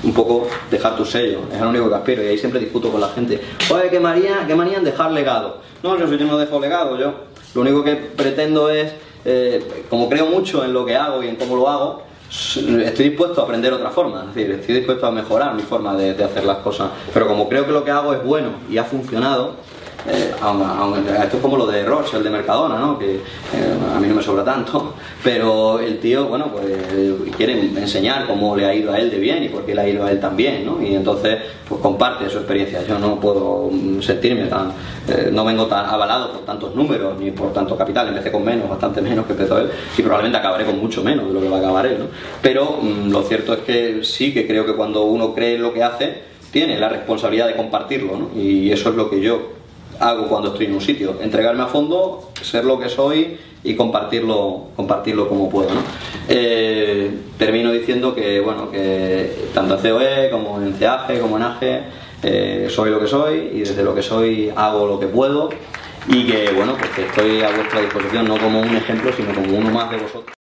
un poco dejar tu sello, es lo único que aspiro y ahí siempre discuto con la gente. Oye, ¿qué manían, qué manían dejar legado? No, yo, yo no dejo legado, yo lo único que pretendo es, eh, como creo mucho en lo que hago y en cómo lo hago, estoy dispuesto a aprender otra forma, es decir, estoy dispuesto a mejorar mi forma de, hacer las cosas, pero como creo que lo que hago es bueno y ha funcionado, eh, esto es como lo de Roche, el de Mercadona, ¿no? que eh, a mí no me sobra tanto, pero el tío, bueno, pues quiere enseñar cómo le ha ido a él de bien y por qué le ha ido a él tan bien, ¿no? y entonces pues comparte su experiencia. Yo no puedo sentirme tan, eh, no vengo tan avalado por tantos números ni por tanto capital, empecé con menos, bastante menos que empezó él, y probablemente acabaré con mucho menos de lo que va a acabar él, ¿no? pero mm, lo cierto es que sí que creo que cuando uno cree lo que hace, tiene la responsabilidad de compartirlo, ¿no? y eso es lo que yo hago cuando estoy en un sitio, entregarme a fondo, ser lo que soy y compartirlo, compartirlo como puedo. Eh, termino diciendo que bueno, que tanto en COE como en CAGE como en AGE eh, soy lo que soy y desde lo que soy hago lo que puedo y que bueno, pues que estoy a vuestra disposición no como un ejemplo, sino como uno más de vosotros.